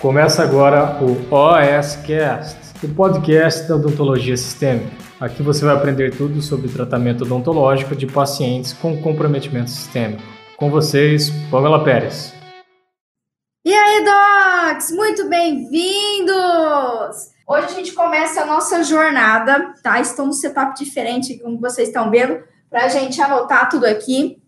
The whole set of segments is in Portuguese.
Começa agora o OSCast, o podcast da odontologia sistêmica. Aqui você vai aprender tudo sobre tratamento odontológico de pacientes com comprometimento sistêmico. Com vocês, Pamela Pérez. E aí, docs! Muito bem-vindos! Hoje a gente começa a nossa jornada, tá? Estou no setup diferente, como vocês estão vendo, para a gente anotar tudo aqui.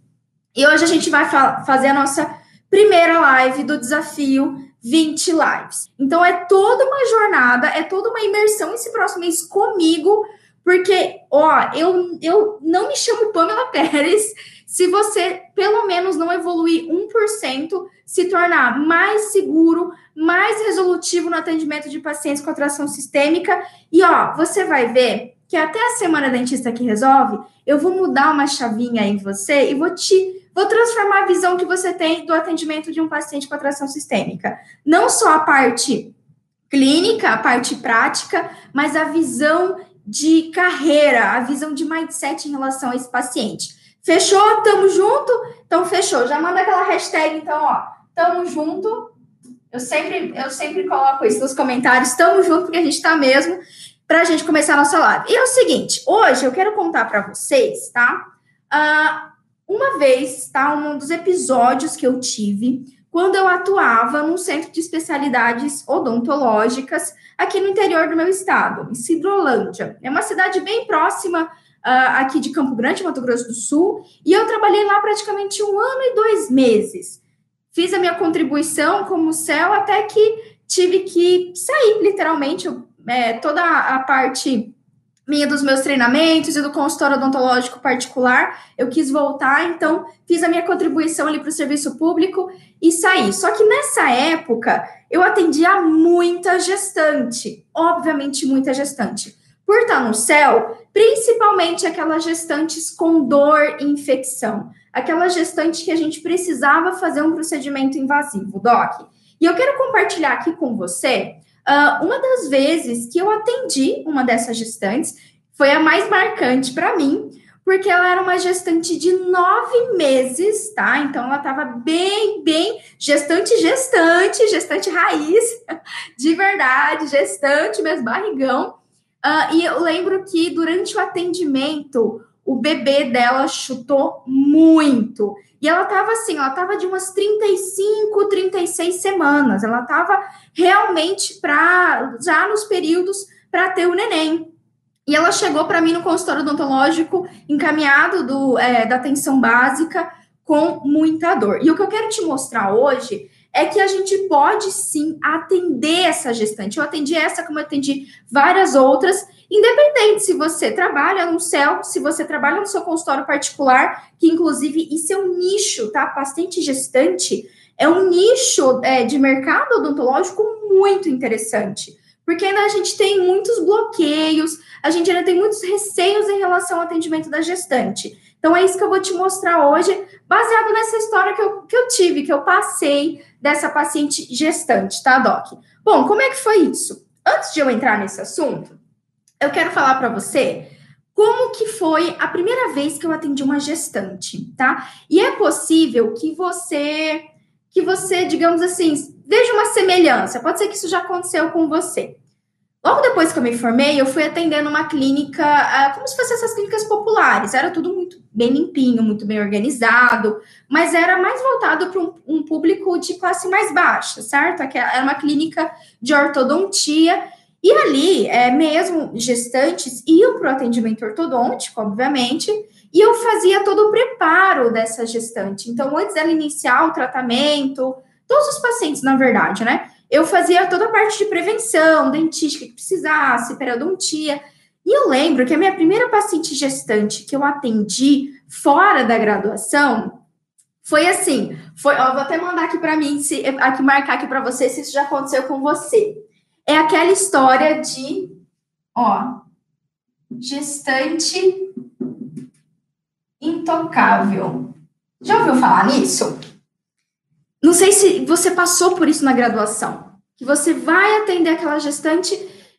E hoje a gente vai fa fazer a nossa primeira live do desafio 20 lives. Então é toda uma jornada, é toda uma imersão esse próximo mês comigo, porque, ó, eu, eu não me chamo Pamela Pérez se você pelo menos não evoluir 1%, se tornar mais seguro, mais resolutivo no atendimento de pacientes com atração sistêmica. E ó, você vai ver que até a semana dentista que resolve, eu vou mudar uma chavinha em você e vou te vou transformar a visão que você tem do atendimento de um paciente com atração sistêmica. Não só a parte clínica, a parte prática, mas a visão de carreira, a visão de mindset em relação a esse paciente. Fechou? Tamo junto? Então, fechou. Já manda aquela hashtag, então, ó. Tamo junto. Eu sempre, eu sempre coloco isso nos comentários. Tamo junto, porque a gente tá mesmo, pra gente começar a nossa live. E é o seguinte, hoje eu quero contar para vocês, tá? Uh, uma vez, tá? Um dos episódios que eu tive quando eu atuava num centro de especialidades odontológicas aqui no interior do meu estado, em Cidrolândia. É uma cidade bem próxima uh, aqui de Campo Grande, Mato Grosso do Sul, e eu trabalhei lá praticamente um ano e dois meses. Fiz a minha contribuição como céu até que tive que sair, literalmente, é, toda a parte minha dos meus treinamentos e do consultório odontológico particular, eu quis voltar, então fiz a minha contribuição ali para o serviço público e saí. Só que nessa época eu atendia muita gestante, obviamente muita gestante. Por estar no céu, principalmente aquelas gestantes com dor e infecção, aquela gestante que a gente precisava fazer um procedimento invasivo, Doc. E eu quero compartilhar aqui com você Uh, uma das vezes que eu atendi uma dessas gestantes foi a mais marcante para mim, porque ela era uma gestante de nove meses, tá? Então ela estava bem, bem gestante, gestante, gestante raiz, de verdade, gestante mesmo, barrigão. Uh, e eu lembro que durante o atendimento, o bebê dela chutou muito. E ela tava assim, ela tava de umas 35, 36 semanas. Ela tava realmente para já nos períodos para ter o neném. E ela chegou para mim no consultório odontológico encaminhado do, é, da atenção básica com muita dor. E o que eu quero te mostrar hoje é que a gente pode sim atender essa gestante. Eu atendi essa, como eu atendi várias outras, independente se você trabalha no céu, se você trabalha no seu consultório particular, que inclusive isso é um nicho, tá? Paciente gestante é um nicho é, de mercado odontológico muito interessante, porque ainda a gente tem muitos bloqueios, a gente ainda tem muitos receios em relação ao atendimento da gestante. Então, é isso que eu vou te mostrar hoje, baseado nessa história que eu, que eu tive, que eu passei dessa paciente gestante, tá, Doc? Bom, como é que foi isso? Antes de eu entrar nesse assunto, eu quero falar para você como que foi a primeira vez que eu atendi uma gestante, tá? E é possível que você, que você, digamos assim, veja uma semelhança. Pode ser que isso já aconteceu com você. Logo depois que eu me formei, eu fui atendendo uma clínica, uh, como se fossem essas clínicas populares. Era tudo muito bem limpinho, muito bem organizado, mas era mais voltado para um, um, público de classe mais baixa, certo? Era uma clínica de ortodontia. E ali, é, mesmo gestantes iam para o atendimento ortodôntico, obviamente, e eu fazia todo o preparo dessa gestante. Então, antes dela iniciar o tratamento, todos os pacientes, na verdade, né? eu fazia toda a parte de prevenção, dentística que precisasse, periodontia. E eu lembro que a minha primeira paciente gestante que eu atendi fora da graduação foi assim, foi, ó, vou até mandar aqui para mim, se, aqui marcar aqui para você se isso já aconteceu com você. É aquela história de, ó, gestante intocável. Já ouviu falar nisso? Não sei se você passou por isso na graduação, que você vai atender aquela gestante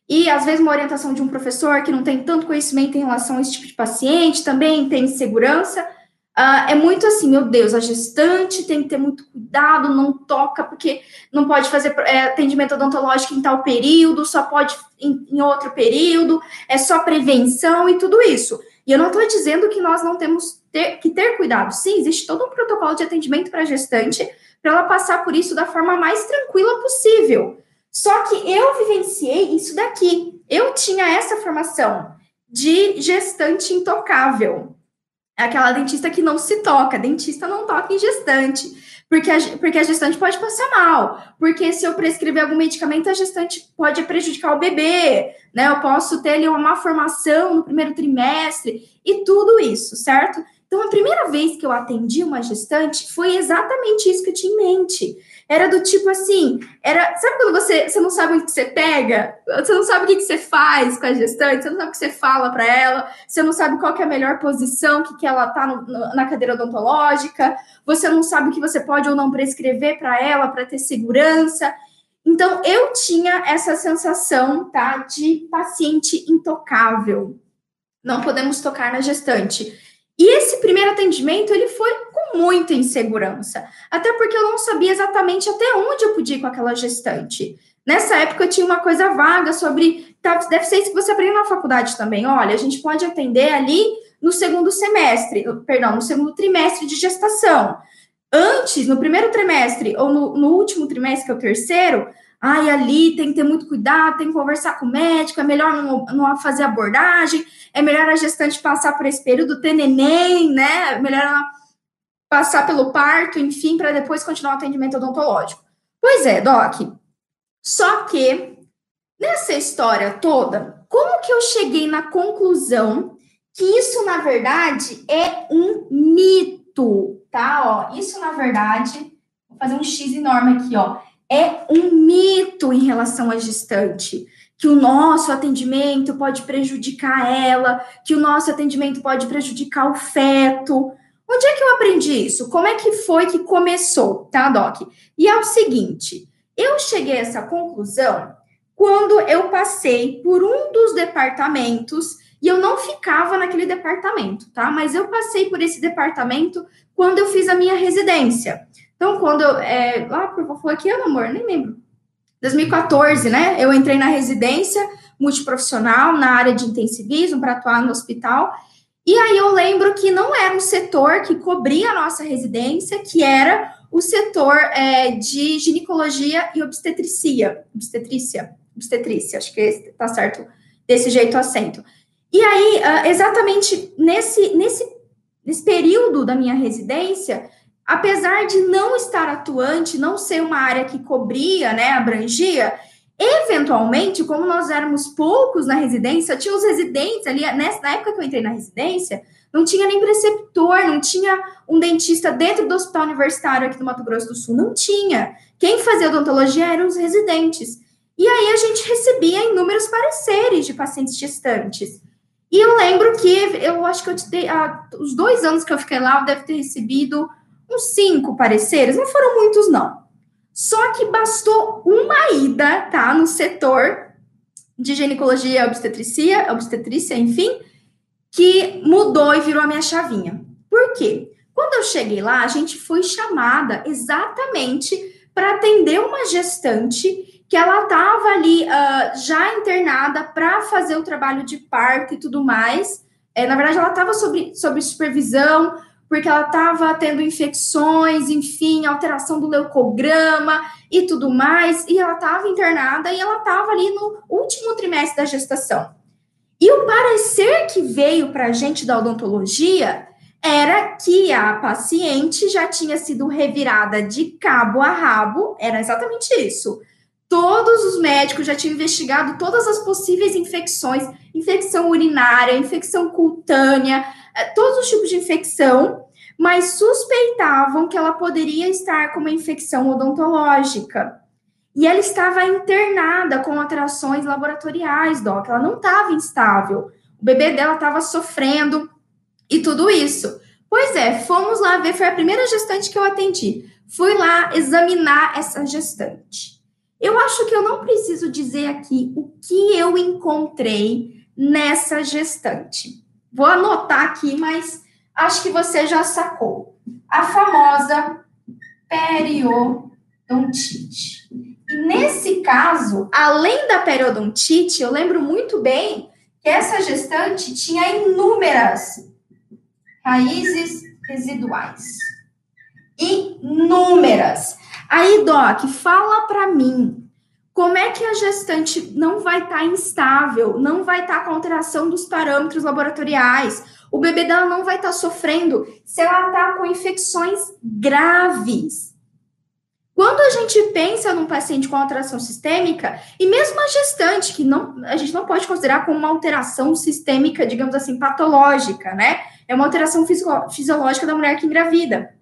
e às vezes uma orientação de um professor que não tem tanto conhecimento em relação a esse tipo de paciente, também tem segurança, Uh, é muito assim, meu Deus, a gestante tem que ter muito cuidado, não toca, porque não pode fazer é, atendimento odontológico em tal período, só pode em, em, outro período, é só prevenção e tudo isso. E eu não estou dizendo que nós não temos ter, que ter cuidado. Sim, existe todo um protocolo de atendimento para a gestante, para ela passar por isso da forma mais tranquila possível. Só que eu vivenciei isso daqui. Eu tinha essa formação de gestante intocável. Aquela dentista que não se toca, dentista não toca em gestante. Porque a, porque a gestante pode passar mal, porque se eu prescrever algum medicamento, a gestante pode prejudicar o bebê, né? Eu posso ter ali uma má formação no primeiro trimestre e tudo isso, certo? Então, a primeira vez que eu atendi uma gestante foi exatamente isso que eu tinha em mente. Era do tipo assim, era, sabe quando você, você não sabe o que você pega? Você não sabe o que, você faz com a gestante, você não sabe o que você fala para ela, você não sabe qual é a melhor posição que, que ela tá no, no, na cadeira odontológica, você não sabe o que você pode ou não prescrever para ela para ter segurança. Então, eu tinha essa sensação, tá, de paciente intocável. Não podemos tocar na gestante. E esse primeiro atendimento, ele foi muita insegurança, até porque eu não sabia exatamente até onde eu podia ir com aquela gestante. Nessa época, eu tinha uma coisa vaga sobre, tá, deve ser isso que você aprende na faculdade também, olha, a gente pode atender ali no segundo semestre, perdão, no segundo trimestre de gestação. Antes, no primeiro trimestre, ou no, no último trimestre, que é o terceiro, ai, ali tem que ter muito cuidado, tem que conversar com o médico, é melhor não, não fazer abordagem, é melhor a gestante passar por esse período, ter neném, né? É melhor ela passar pelo parto, enfim, para depois continuar o atendimento odontológico. Pois é, Doc. Só que nessa história toda, como que eu cheguei na conclusão que isso, na verdade, é um mito, tá? Ó, isso, na verdade, vou fazer um X enorme aqui, ó é um mito em relação à gestante, que o nosso atendimento pode prejudicar ela, que o nosso atendimento pode prejudicar o feto. Onde é que eu aprendi isso? Como é que foi que começou, tá, Doc? E é o seguinte, eu cheguei a essa conclusão quando eu passei por um dos departamentos e eu não ficava naquele departamento, tá? Mas eu passei por esse departamento quando eu fiz a minha residência. Então, quando eu. É, lá por foi aqui, ano, amor? Nem lembro. 2014, né? Eu entrei na residência multiprofissional na área de intensivismo para atuar no hospital. E aí eu lembro que não era um setor que cobria a nossa residência, que era o setor é, de ginecologia e obstetricia. Obstetrícia. Obstetrícia, acho que está certo desse jeito o acento. E aí, ah, exatamente nesse, nesse, nesse período da minha residência, apesar de não estar atuante, não ser uma área que cobria, né, abrangia, eventualmente, como nós éramos poucos na residência, tinha os residentes ali, nessa, época que eu entrei na residência, não tinha nem preceptor, não tinha um dentista dentro do hospital universitário aqui do Mato Grosso do Sul, não tinha. Quem fazia odontologia eram os residentes. E aí a gente recebia inúmeros pareceres de pacientes gestantes. E eu lembro que eu acho que eu te ah, os dois anos que eu fiquei lá, eu deve ter recebido uns cinco pareceres, não foram muitos, não. Só que bastou uma ida, tá, no setor de ginecologia, obstetricia, obstetrícia, enfim, que mudou e virou a minha chavinha. Por quê? Quando eu cheguei lá, a gente foi chamada exatamente para atender uma gestante que ela estava ali uh, já internada para fazer o trabalho de parto e tudo mais. É, na verdade, ela estava sob, sob supervisão, porque ela estava tendo infecções, enfim, alteração do leucograma e tudo mais, e ela estava internada e ela estava ali no último trimestre da gestação. E o parecer que veio para a gente da odontologia era que a paciente já tinha sido revirada de cabo a rabo, era exatamente isso. Todos os médicos já tinham investigado todas as possíveis infecções, infecção urinária, infecção cutânea, eh, todos os tipos de infecção, mas suspeitavam que ela poderia estar com uma infecção odontológica. E ela estava internada com alterações laboratoriais, Doc. Ela não estava instável. O bebê dela estava sofrendo e tudo isso. Pois é, fomos lá ver, foi a primeira gestante que eu atendi. Fui lá examinar essa gestante. Eu acho que eu não preciso dizer aqui o que eu encontrei nessa gestante. Vou anotar aqui, mas acho que você já sacou. A famosa periodontite. E nesse caso, além da periodontite, eu lembro muito bem que essa gestante tinha inúmeras raízes residuais. Inúmeras. Aí, Doc, fala para mim, como é que a gestante não vai estar tá instável, não vai estar tá com alteração dos parâmetros laboratoriais, o bebê dela não vai estar tá sofrendo se ela está com infecções graves. Quando a gente pensa num paciente com alteração sistêmica, e mesmo a gestante, que não, a gente não pode considerar como uma alteração sistêmica, digamos assim, patológica, né? É uma alteração fisiológica da mulher que engravida.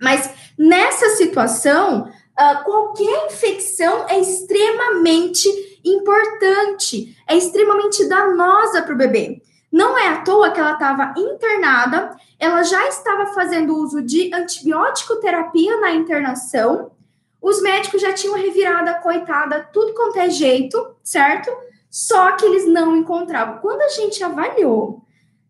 Mas nessa situação, uh, qualquer infecção é extremamente importante, é extremamente danosa para o bebê. Não é à toa que ela estava internada, ela já estava fazendo uso de antibiótico terapia na internação, os médicos já tinham revirado a coitada tudo quanto é jeito, certo? Só que eles não encontravam. Quando a gente avaliou,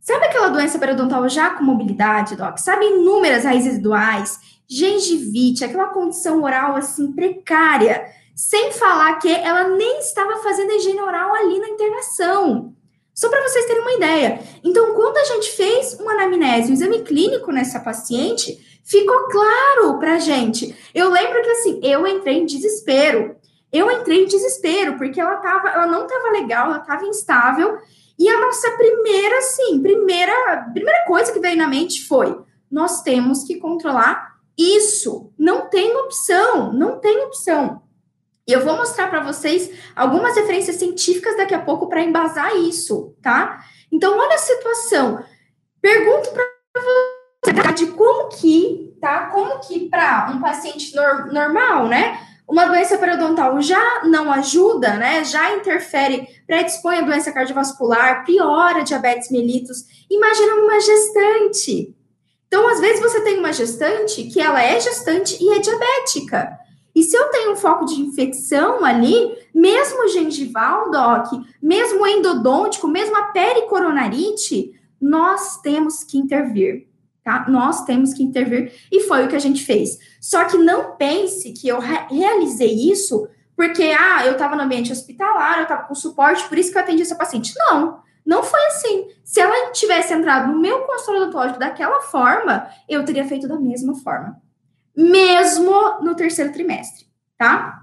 sabe aquela doença periodontal já com mobilidade, Doc? Sabe inúmeras raízes residuais, gengivite, aquela condição oral assim precária, sem falar que ela nem estava fazendo higiene oral ali na internação. Só para vocês terem uma ideia. Então, quando a gente fez uma anamnese, um exame clínico nessa paciente, ficou claro pra gente. Eu lembro que assim, eu entrei em desespero. Eu entrei em desespero porque ela tava, ela não tava legal, ela tava instável. E a nossa primeira, assim, primeira, primeira coisa que veio na mente foi: nós temos que controlar isso. Não tem opção, não tem opção. E eu vou mostrar para vocês algumas referências científicas daqui a pouco para embasar isso, tá? Então, olha a situação. Pergunto para de como que, tá? Como que para um paciente nor normal, né? Uma doença periodontal já não ajuda, né? Já interfere, predispõe a doença cardiovascular, piora diabetes mellitus. Imagina uma gestante. Então, às vezes você tem uma gestante que ela é gestante e é diabética. E se eu tenho um foco de infecção ali, mesmo gengival, doc, mesmo endodôntico, mesmo a pericoronarite, nós temos que intervir tá? Nós temos que intervir e foi o que a gente fez. Só que não pense que eu re realizei isso porque, ah, eu estava no ambiente hospitalar, eu estava com suporte, por isso que eu atendi essa paciente. Não, não foi assim. Se ela tivesse entrado no meu consultório odontológico daquela forma, eu teria feito da mesma forma. Mesmo no terceiro trimestre, tá?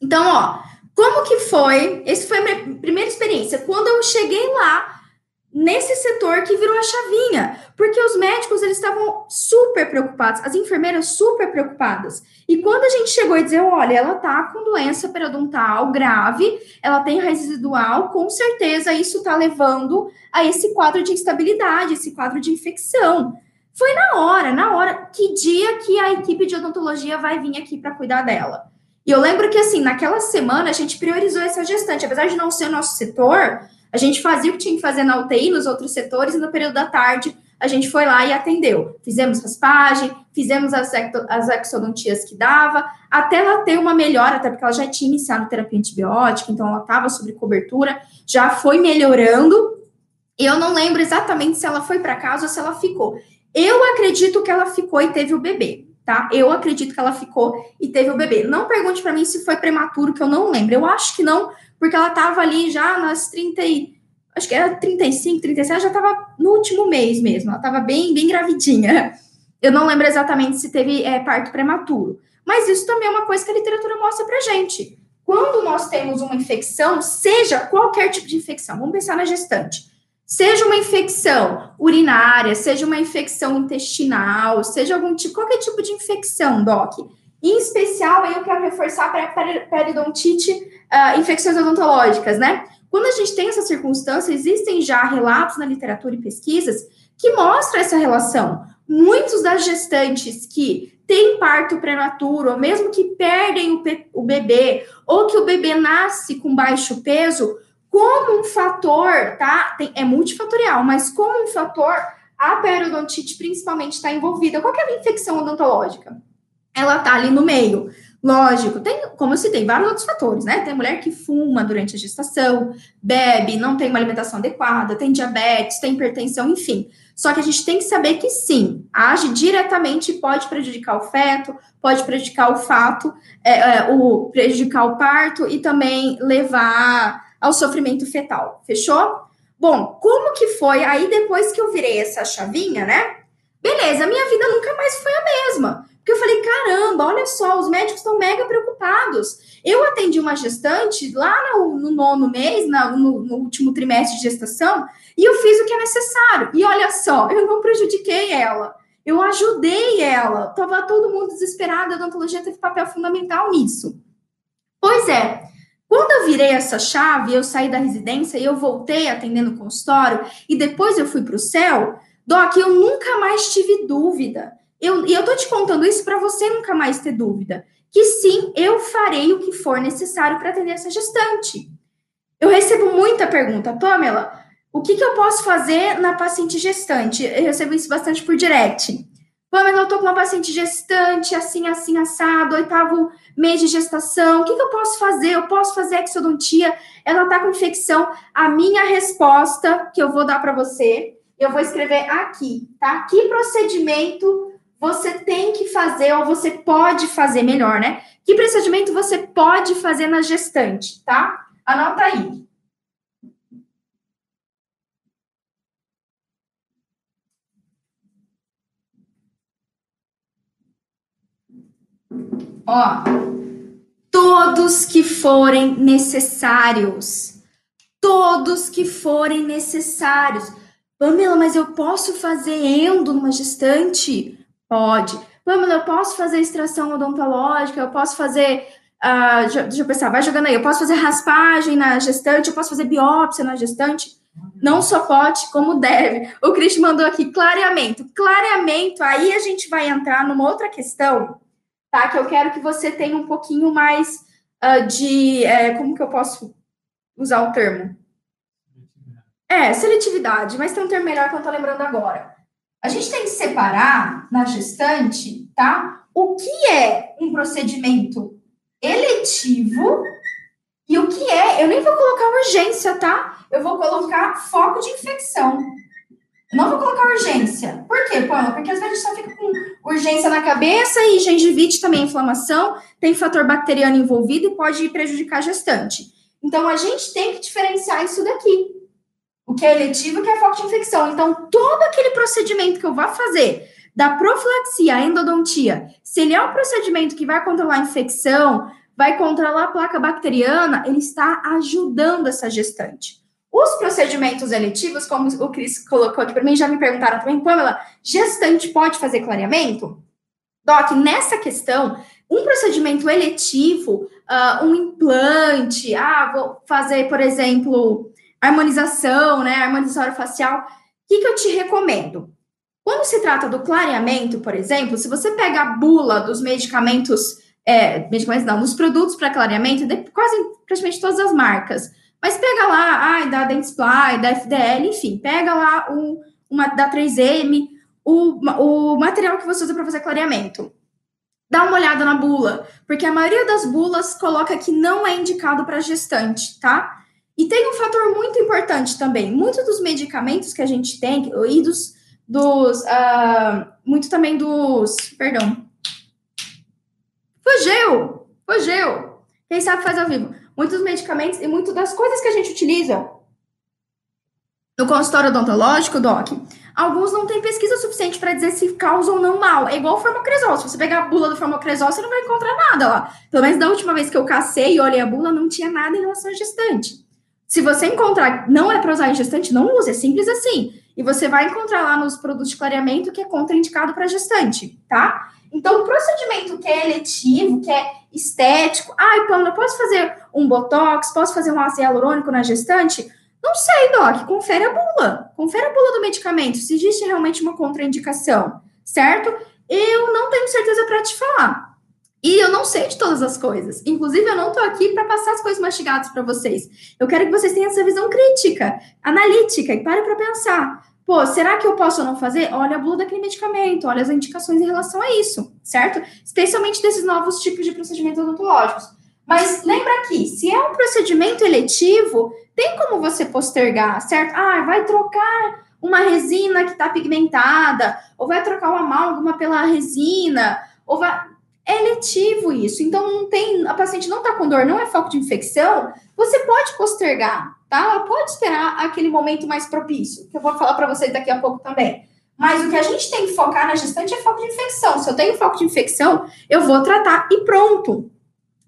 Então, ó, como que foi? Essa foi a minha primeira experiência. Quando eu cheguei lá, nesse setor que virou a chavinha, porque os médicos eles estavam super preocupados, as enfermeiras super preocupadas. E quando a gente chegou e dizer, olha, ela tá com doença periodontal grave, ela tem residual, com certeza isso tá levando a esse quadro de instabilidade, esse quadro de infecção. Foi na hora, na hora, que dia que a equipe de odontologia vai vir aqui para cuidar dela. E eu lembro que assim, naquela semana a gente priorizou essa gestante, apesar de não ser o nosso setor, a gente fazia o que tinha que fazer na UTI, nos outros setores, e no período da tarde a gente foi lá e atendeu. Fizemos raspagem, fizemos as, as exodontias que dava, até ela ter uma melhora, até porque ela já tinha iniciado terapia antibiótica, então ela estava sob cobertura, já foi melhorando. E eu não lembro exatamente se ela foi para casa ou se ela ficou. Eu acredito que ela ficou e teve o bebê, tá? Eu acredito que ela ficou e teve o bebê. Não pergunte para mim se foi prematuro, que eu não lembro. Eu acho que não, porque ela estava ali já nas 30 e, acho que era 35, 36, ela já estava no último mês mesmo, ela estava bem, bem gravidinha. Eu não lembro exatamente se teve é, parto prematuro, mas isso também é uma coisa que a literatura mostra pra gente. Quando nós temos uma infecção, seja qualquer tipo de infecção, vamos pensar na gestante, seja uma infecção urinária, seja uma infecção intestinal, seja algum tipo, qualquer tipo de infecção, doc. Em especial, eu quero reforçar para periodontite uh, infecções odontológicas, né? Quando a gente tem essa circunstância, existem já relatos na literatura e pesquisas que mostram essa relação. Muitos das gestantes que têm parto prematuro, ou mesmo que perdem o, o bebê, ou que o bebê nasce com baixo peso, como um fator, tá? Tem, é multifatorial, mas como um fator, a periodontite principalmente está envolvida. Qual é a infecção odontológica? Ela tá ali no meio. Lógico, tem, como eu citei, vários outros fatores, né? Tem mulher que fuma durante a gestação, bebe, não tem uma alimentação adequada, tem diabetes, tem hipertensão, enfim. Só que a gente tem que saber que sim, age diretamente pode prejudicar o feto, pode prejudicar o fato, é, é, o prejudicar o parto e também levar ao sofrimento fetal. Fechou? Bom, como que foi aí depois que eu virei essa chavinha, né? Beleza, minha vida nunca mais foi a mesma. Porque eu falei, caramba, olha só, os médicos estão mega preocupados. Eu atendi uma gestante lá no, no nono mês, na, no, no, último trimestre de gestação, e eu fiz o que é necessário. E olha só, eu não prejudiquei ela. Eu ajudei ela. Tava todo mundo desesperado, a odontologia teve papel fundamental nisso. Pois é, quando eu virei essa chave, eu saí da residência e eu voltei atendendo o consultório, e depois eu fui para o céu, Doc, eu nunca mais tive dúvida. Eu, e eu tô te contando isso para você nunca mais ter dúvida. Que sim, eu farei o que for necessário para atender essa gestante. Eu recebo muita pergunta, Pamela, o que, que eu posso fazer na paciente gestante? Eu recebo isso bastante por direct. Pamela, eu tô com uma paciente gestante, assim, assim, assado, oitavo mês de gestação. O que, que eu posso fazer? Eu posso fazer exodontia? Ela tá com infecção. A minha resposta que eu vou dar para você eu vou escrever aqui, tá? Que procedimento você tem que fazer ou você pode fazer melhor, né? Que procedimento você pode fazer na gestante, tá? Anota aí. Ó, todos que forem necessários. Todos que forem necessários. Pamela, mas eu posso fazer endo numa gestante? Pode. Pamela, eu posso fazer extração odontológica, eu posso fazer. Uh, deixa eu pensar, vai jogando aí. Eu posso fazer raspagem na gestante, eu posso fazer biópsia na gestante. Não só pode, como deve. O Cris mandou aqui clareamento. Clareamento, aí a gente vai entrar numa outra questão, tá? Que eu quero que você tenha um pouquinho mais uh, de. É, como que eu posso usar o termo? É, seletividade, mas tem um termo melhor que eu tô lembrando agora. A gente tem que separar na gestante, tá? O que é um procedimento eletivo e o que é, eu nem vou colocar urgência, tá? Eu vou colocar foco de infecção. Não vou colocar urgência. Por quê, Paula? Porque às vezes a gente só fica com urgência na cabeça e gengivite também é inflamação, tem fator bacteriano envolvido e pode prejudicar a gestante. Então a gente tem que diferenciar isso daqui o que é eletivo e o que é foco de infecção. Então, todo aquele procedimento que eu vá fazer, da profilaxia à endodontia, se ele é um procedimento que vai controlar a infecção, vai controlar a placa bacteriana, ele está ajudando essa gestante. Os procedimentos eletivos, como o Cris colocou aqui para mim, já me perguntaram também, Pamela, gestante pode fazer clareamento? Doc, nessa questão, um procedimento eletivo, uh, um implante, ah, vou fazer, por exemplo, harmonização, né, harmonização facial, o que, que eu te recomendo? Quando se trata do clareamento, por exemplo, se você pega a bula dos medicamentos, é, medicamentos não, dos produtos para clareamento, de quase praticamente todas as marcas, mas pega lá, ai, da Dentsply, da FDL, enfim, pega lá o, uma da 3M, o, o material que você usa para fazer clareamento. Dá uma olhada na bula, porque a maioria das bulas coloca que não é indicado para gestante, tá? E tem um fator muito importante também. Muitos dos medicamentos que a gente tem, e dos, dos uh, muito também dos, perdão, fugiu, fugiu. Quem sabe faz ao vivo. Muitos medicamentos e muitas das coisas que a gente utiliza no consultório odontológico, Doc, alguns não têm pesquisa suficiente para dizer se causa ou não mal. É igual o formocresol. Se você pegar a bula do formocresol, você não vai encontrar nada lá. Pelo menos da última vez que eu cacei e olhei a bula, não tinha nada em relação à gestante. Se você encontrar, não é para usar em gestante, não use, é simples assim. E você vai encontrar lá nos produtos de clareamento que é contraindicado para gestante, tá? Então, o procedimento que é eletivo, que é estético, ai, Pamela, posso fazer um botox, posso fazer um ácido hialurônico na gestante? Não sei, Doc, confere a bula. Confere a bula do medicamento, se existe realmente uma contraindicação, certo? Eu não tenho certeza para te falar. E eu não sei de todas as coisas. Inclusive, eu não estou aqui para passar as coisas mastigadas para vocês. Eu quero que vocês tenham essa visão crítica, analítica, e parem para pensar. Pô, será que eu posso ou não fazer? Olha a bula daquele medicamento, olha as indicações em relação a isso, certo? Especialmente desses novos tipos de procedimentos odontológicos. Mas lembra que, se é um procedimento eletivo, tem como você postergar, certo? Ah, vai trocar uma resina que está pigmentada, ou vai trocar uma amálgama pela resina, ou vai. É eletivo isso. Então, não tem. A paciente não está com dor, não é foco de infecção, você pode postergar, tá? Ela pode esperar aquele momento mais propício, que eu vou falar para vocês daqui a pouco também. Mas o que a gente tem que focar na gestante é foco de infecção. Se eu tenho foco de infecção, eu vou tratar e pronto.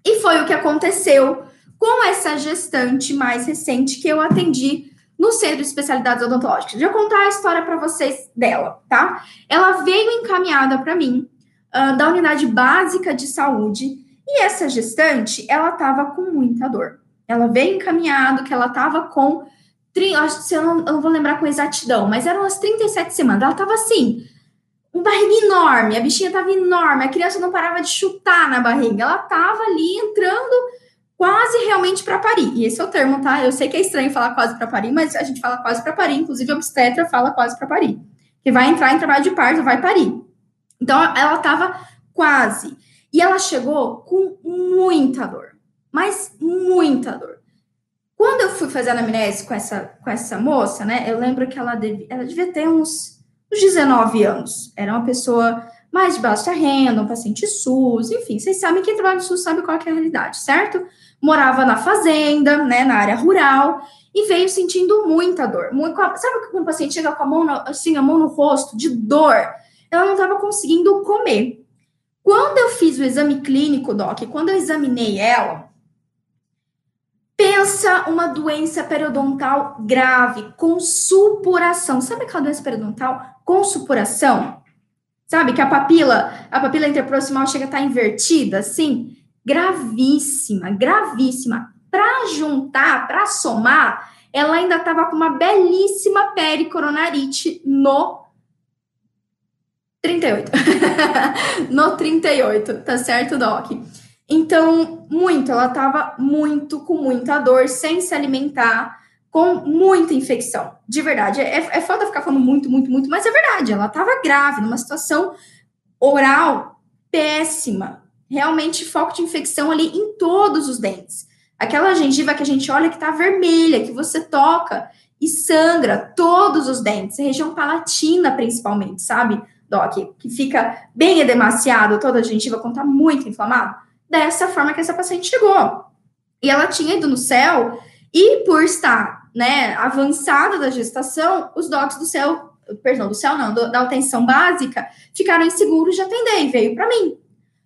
E foi o que aconteceu com essa gestante mais recente que eu atendi no Centro de Especialidades Odontológicas. Deixa eu contar a história para vocês dela, tá? Ela veio encaminhada para mim uh, da unidade básica de saúde e essa gestante, ela estava com muita dor. Ela veio encaminhado que ela estava com, se eu não, eu não vou lembrar com exatidão, mas eram as 37 semanas. Ela estava assim, um barriga enorme, a bichinha estava enorme, a criança não parava de chutar na barriga, ela estava ali entrando quase realmente para parir. E esse é o termo, tá? Eu sei que é estranho falar quase para parir, mas a gente fala quase para parir, inclusive a obstetra fala quase para parir. Que vai entrar em trabalho de parto, vai parir. Então ela estava quase. E ela chegou com muita dor, mas muita dor. Quando eu fui fazer a anamnese com essa, com essa moça, né, eu lembro que ela, deve, ela devia ter uns uns 19 anos. Era uma pessoa mais de baixa renda, um paciente SUS, enfim, vocês sabem que trabalha no SUS sabe qual é a realidade, certo? Morava na fazenda, né, na área rural, e veio sentindo muita dor. Muito, sabe quando o paciente chega com a mão, assim, a mão no rosto, de dor? Ela não estava conseguindo comer. Quando eu fiz o exame clínico, Doc, quando eu examinei ela, pensa uma doença periodontal grave, com supuração. Sabe aquela doença periodontal com supuração, sabe? Que a papila, a papila interproximal chega a estar invertida, assim, gravíssima, gravíssima. Para juntar, para somar, ela ainda estava com uma belíssima pericoronarite no 38. no 38, tá certo, Doc? Então, muito, ela estava muito, com muita dor, sem se alimentar, com muita infecção. De verdade. É, é foda ficar falando muito, muito, muito, mas é verdade. Ela estava grave, numa situação oral péssima. Realmente foco de infecção ali em todos os dentes. Aquela gengiva que a gente olha que tá vermelha, que você toca e sangra todos os dentes, região palatina principalmente, sabe, Doc? Que fica bem edemaciado toda a gengiva quando tá muito inflamado. Dessa forma que essa paciente chegou. E ela tinha ido no céu e por estar né, avançada da gestação, os docs do céu, perdão, do céu não, do, da atenção básica, ficaram inseguros de atender e veio para mim.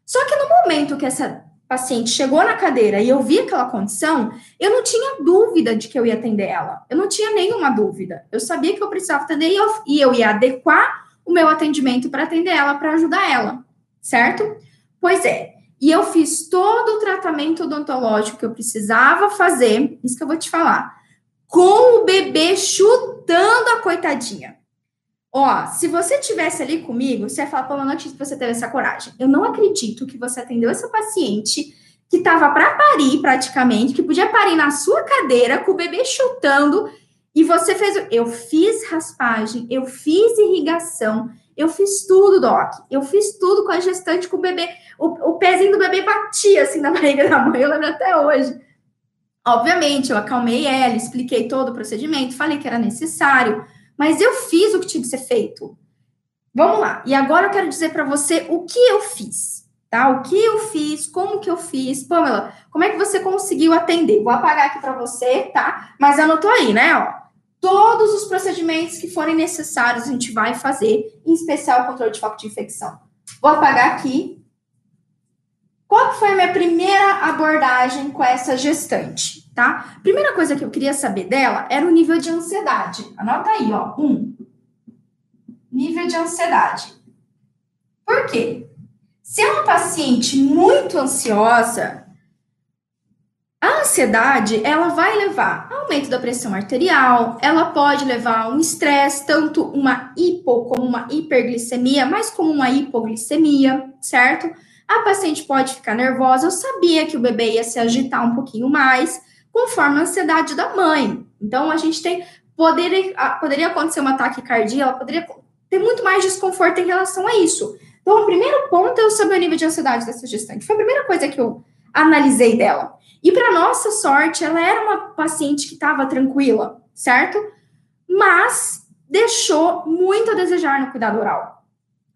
Só que no momento que essa paciente chegou na cadeira e eu vi aquela condição, eu não tinha dúvida de que eu ia atender ela. Eu não tinha nenhuma dúvida. Eu sabia que eu precisava atender e eu, e eu ia adequar o meu atendimento para atender ela, para ajudar ela, certo? Pois é. E eu fiz todo o tratamento odontológico que eu precisava fazer, isso que eu vou te falar com o bebê chutando a coitadinha. Ó, se você tivesse ali comigo, você ia falar, não acredito que você teve essa coragem. Eu não acredito que você atendeu essa paciente que estava para parir praticamente, que podia parir na sua cadeira com o bebê chutando e você fez. Eu fiz raspagem, eu fiz irrigação, eu fiz tudo, Doc. Eu fiz tudo com a gestante, com o bebê. O, o pezinho do bebê batia assim na barriga da mãe, eu lembro até hoje. Obviamente, eu acalmei ela, expliquei todo o procedimento, falei que era necessário, mas eu fiz o que tinha que ser feito. Vamos lá. E agora eu quero dizer para você o que eu fiz, tá? O que eu fiz, como que eu fiz. Pamela, como é que você conseguiu atender? Vou apagar aqui para você, tá? Mas anotou aí, né, ó. Todos os procedimentos que forem necessários a gente vai fazer, em especial o controle de foco de infecção. Vou apagar aqui qual foi a minha primeira abordagem com essa gestante, tá? Primeira coisa que eu queria saber dela era o nível de ansiedade. Anota aí, ó. Um. Nível de ansiedade. Por quê? Se é uma paciente muito ansiosa, ansiedade, ela vai levar a aumento da pressão arterial, ela pode levar a um estresse, tanto uma hipo como uma hiperglicemia, mas como uma hipoglicemia, certo? A paciente pode ficar nervosa. Eu sabia que o bebê ia se agitar um pouquinho mais, conforme a ansiedade da mãe. Então, a gente tem poderia, poderia acontecer uma taquicardia, ela poderia ter muito mais desconforto em relação a isso. Então, o primeiro ponto é eu saber o nível de ansiedade dessa gestante. Foi a primeira coisa que eu analisei dela. E para nossa sorte, ela era uma paciente que estava tranquila, certo? Mas deixou muito a desejar no cuidado oral.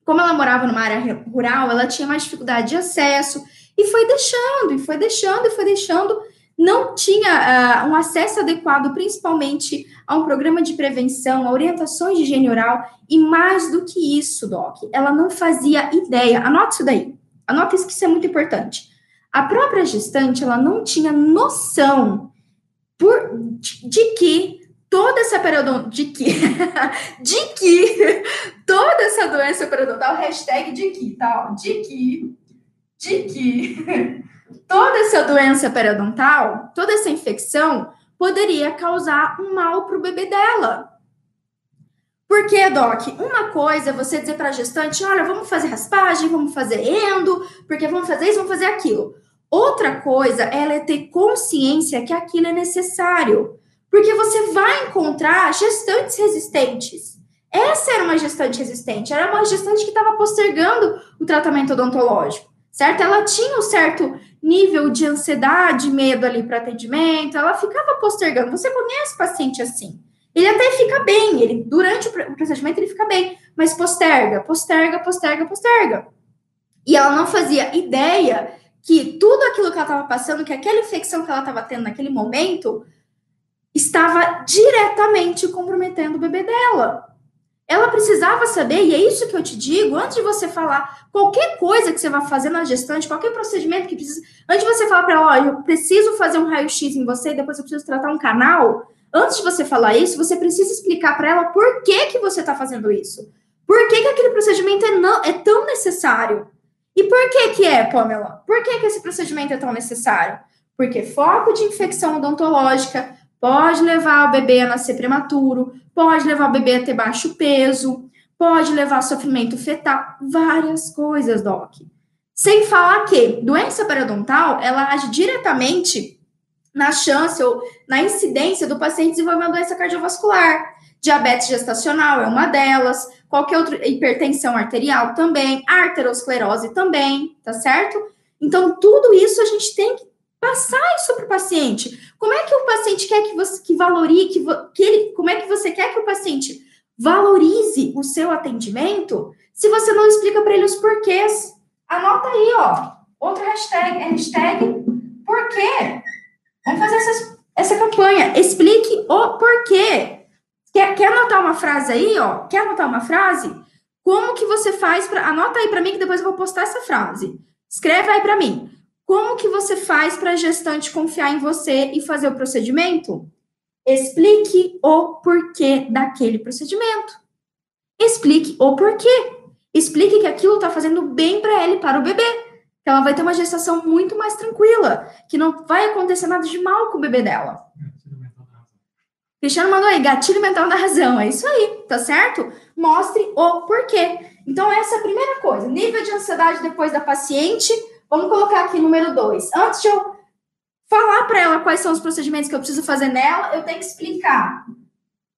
Como ela morava numa área rural, ela tinha mais dificuldade de acesso e foi deixando, e foi deixando, e foi deixando. Não tinha uh, um acesso adequado, principalmente a um programa de prevenção, a orientações de higiene oral, e mais do que isso, Doc, ela não fazia ideia. Anote isso daí. Anote isso que isso é muito importante. A própria gestante, ela não tinha noção por, de, de que toda essa periodontal, de que, de que toda essa doença periodontal, hashtag de que, tá? De que, de que toda essa doença periodontal, toda essa infecção poderia causar um mal para o bebê dela. Porque, Doc, uma coisa é você dizer para a gestante, olha, vamos fazer raspagem, vamos fazer endo, porque vamos fazer isso, vamos fazer aquilo. Outra coisa é ela ter consciência que aquilo é necessário. Porque você vai encontrar gestantes resistentes. Essa era uma gestante resistente, era uma gestante que estava postergando o tratamento odontológico, certo? Ela tinha um certo nível de ansiedade, medo ali para atendimento, ela ficava postergando. Você conhece paciente assim? Ele até fica bem, ele durante o procedimento ele fica bem, mas posterga, posterga, posterga, posterga. E ela não fazia ideia que tudo aquilo que ela estava passando, que aquela infecção que ela estava tendo naquele momento, estava diretamente comprometendo o bebê dela. Ela precisava saber, e é isso que eu te digo, antes de você falar qualquer coisa que você vai fazer na gestante, qualquer procedimento que precisa, antes de você falar para ela, ó, eu preciso fazer um raio-x em você e depois eu preciso tratar um canal, antes de você falar isso, você precisa explicar para ela por que que você está fazendo isso. Por que, que aquele procedimento é, não, é tão necessário? E por que que é, Pamela? Por que que esse procedimento é tão necessário? Porque foco de infecção odontológica, pode levar o bebê a nascer prematuro, pode levar o bebê a ter baixo peso, pode levar a sofrimento fetal, várias coisas, Doc. Sem falar que doença periodontal, ela age diretamente na chance ou na incidência do paciente desenvolver uma doença cardiovascular. Diabetes gestacional é uma delas, qualquer outra hipertensão arterial também, arteriosclerose também, tá certo? Então, tudo isso a gente tem que passar isso para o paciente. Como é que o paciente quer que você que valorize, que, que ele, como é que você quer que o paciente valorize o seu atendimento se você não explica para ele os porquês? Anota aí, ó. Outra hashtag, é hashtag porquê. Vamos fazer essa, essa campanha. Explique o porquê. Quer, quer anotar uma frase aí, ó? Quer anotar uma frase? Como que você faz para anota aí para mim que depois eu vou postar essa frase. Escreve aí para mim. Como que você faz para a gestante confiar em você e fazer o procedimento? Explique o porquê daquele procedimento. Explique o porquê. Explique que aquilo está fazendo bem para ela e para o bebê. Que ela vai ter uma gestação muito mais tranquila, que não vai acontecer nada de mal com o bebê dela. Cristiano mandou aí, gatilho mental da razão. É isso aí, tá certo? Mostre o porquê. Então, essa é a primeira coisa. Nível de ansiedade depois da paciente Vamos colocar aqui número dois. Antes de eu falar para ela quais são os procedimentos que eu preciso fazer nela, eu tenho que explicar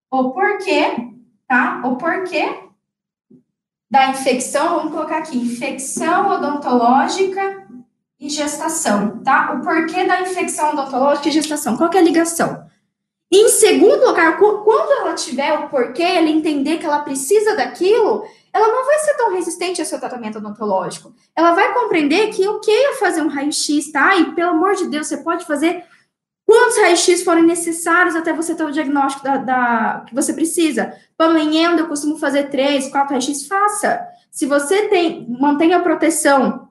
o porquê, tá? O porquê da infecção. Vamos colocar aqui: infecção odontológica e gestação, tá? O porquê da infecção odontológica e gestação. Qual é a ligação? Em segundo lugar, quando ela tiver o porquê, ela entender que ela precisa daquilo, ela não vai ser tão resistente ao seu tratamento odontológico. Ela vai compreender que o que é fazer um raio-x, tá? E pelo amor de Deus, você pode fazer quantos raios-x forem necessários até você ter o diagnóstico da, da que você precisa. Pelo endo, eu costumo fazer três, quatro raios-x, faça. Se você tem, mantém a proteção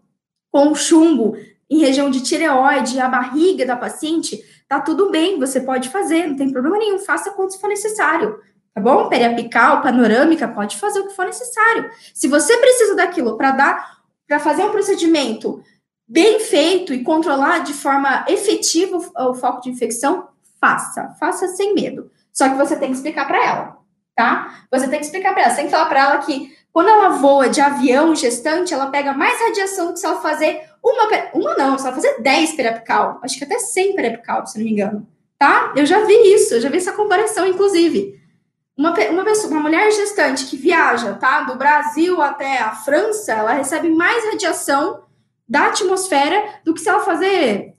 com chumbo em região de tireoide, a barriga da paciente, tá tudo bem, você pode fazer, não tem problema nenhum, faça quantos for necessário tá bom? Periapical, panorâmica, pode fazer o que for necessário. Se você precisa daquilo para dar, para fazer um procedimento bem feito e controlar de forma efetiva o foco de infecção, faça, faça sem medo. Só que você tem que explicar para ela, tá? Você tem que explicar para ela, você tem que falar para ela que quando ela voa de avião gestante, ela pega mais radiação do que se ela fazer uma, uma não, se ela fazer 10 periapical, acho que até 100 periapical, se não me engano, tá? Eu já vi isso, eu já vi essa comparação, inclusive. Uma, uma, pessoa, uma mulher gestante que viaja, tá? Do Brasil até a França, ela recebe mais radiação da atmosfera do que se ela fazer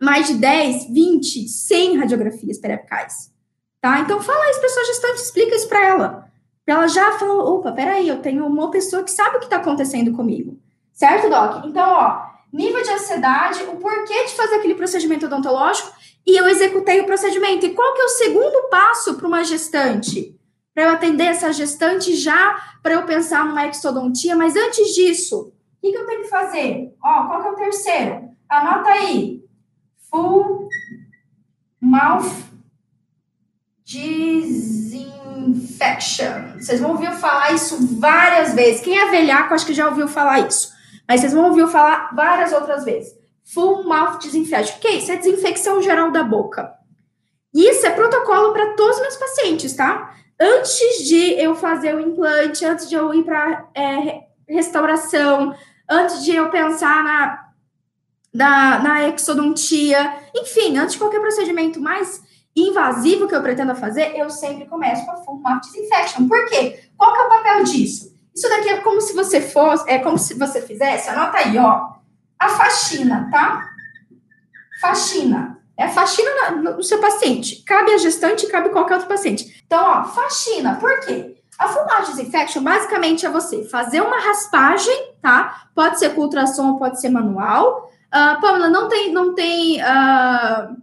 mais de 10, 20, 100 radiografias perepicais. Tá? Então fala isso para sua gestante, explica isso para ela. Pra ela já falar, opa, peraí, eu tenho uma pessoa que sabe o que está acontecendo comigo. Certo, Doc? Então, ó, nível de ansiedade, o porquê de fazer aquele procedimento odontológico e eu executei o procedimento. E qual que é o segundo passo para uma gestante? Para eu atender essa gestante já, para eu pensar numa exodontia, mas antes disso, o que, que eu tenho que fazer? Ó, qual que é o terceiro? Anota aí. Full mouth disinfection. Vocês vão ouvir falar isso várias vezes. Quem é velhaco, acho que já ouviu falar isso. Mas vocês vão ouvir falar várias outras vezes. Full mouth disinfection. O que é isso? É desinfecção geral da boca. Isso é protocolo para todos os meus pacientes, tá? Antes de eu fazer o implante, antes de eu ir para é, restauração, antes de eu pensar na, na, na exodontia, enfim, antes de qualquer procedimento mais invasivo que eu pretenda fazer, eu sempre começo com a full mouth disinfection. Por quê? Qual que é o papel disso? Isso daqui é como se você fosse, é como se você fizesse, anota aí, ó, a faxina, tá? Faxina. É faxina no seu paciente. Cabe a gestante, cabe qualquer outro paciente. Então, ó, faxina. Por quê? A full mouth disinfection basicamente é você fazer uma raspagem, tá? Pode ser com ultrassom, pode ser manual. Uh, Pamela, não tem, não tem uh,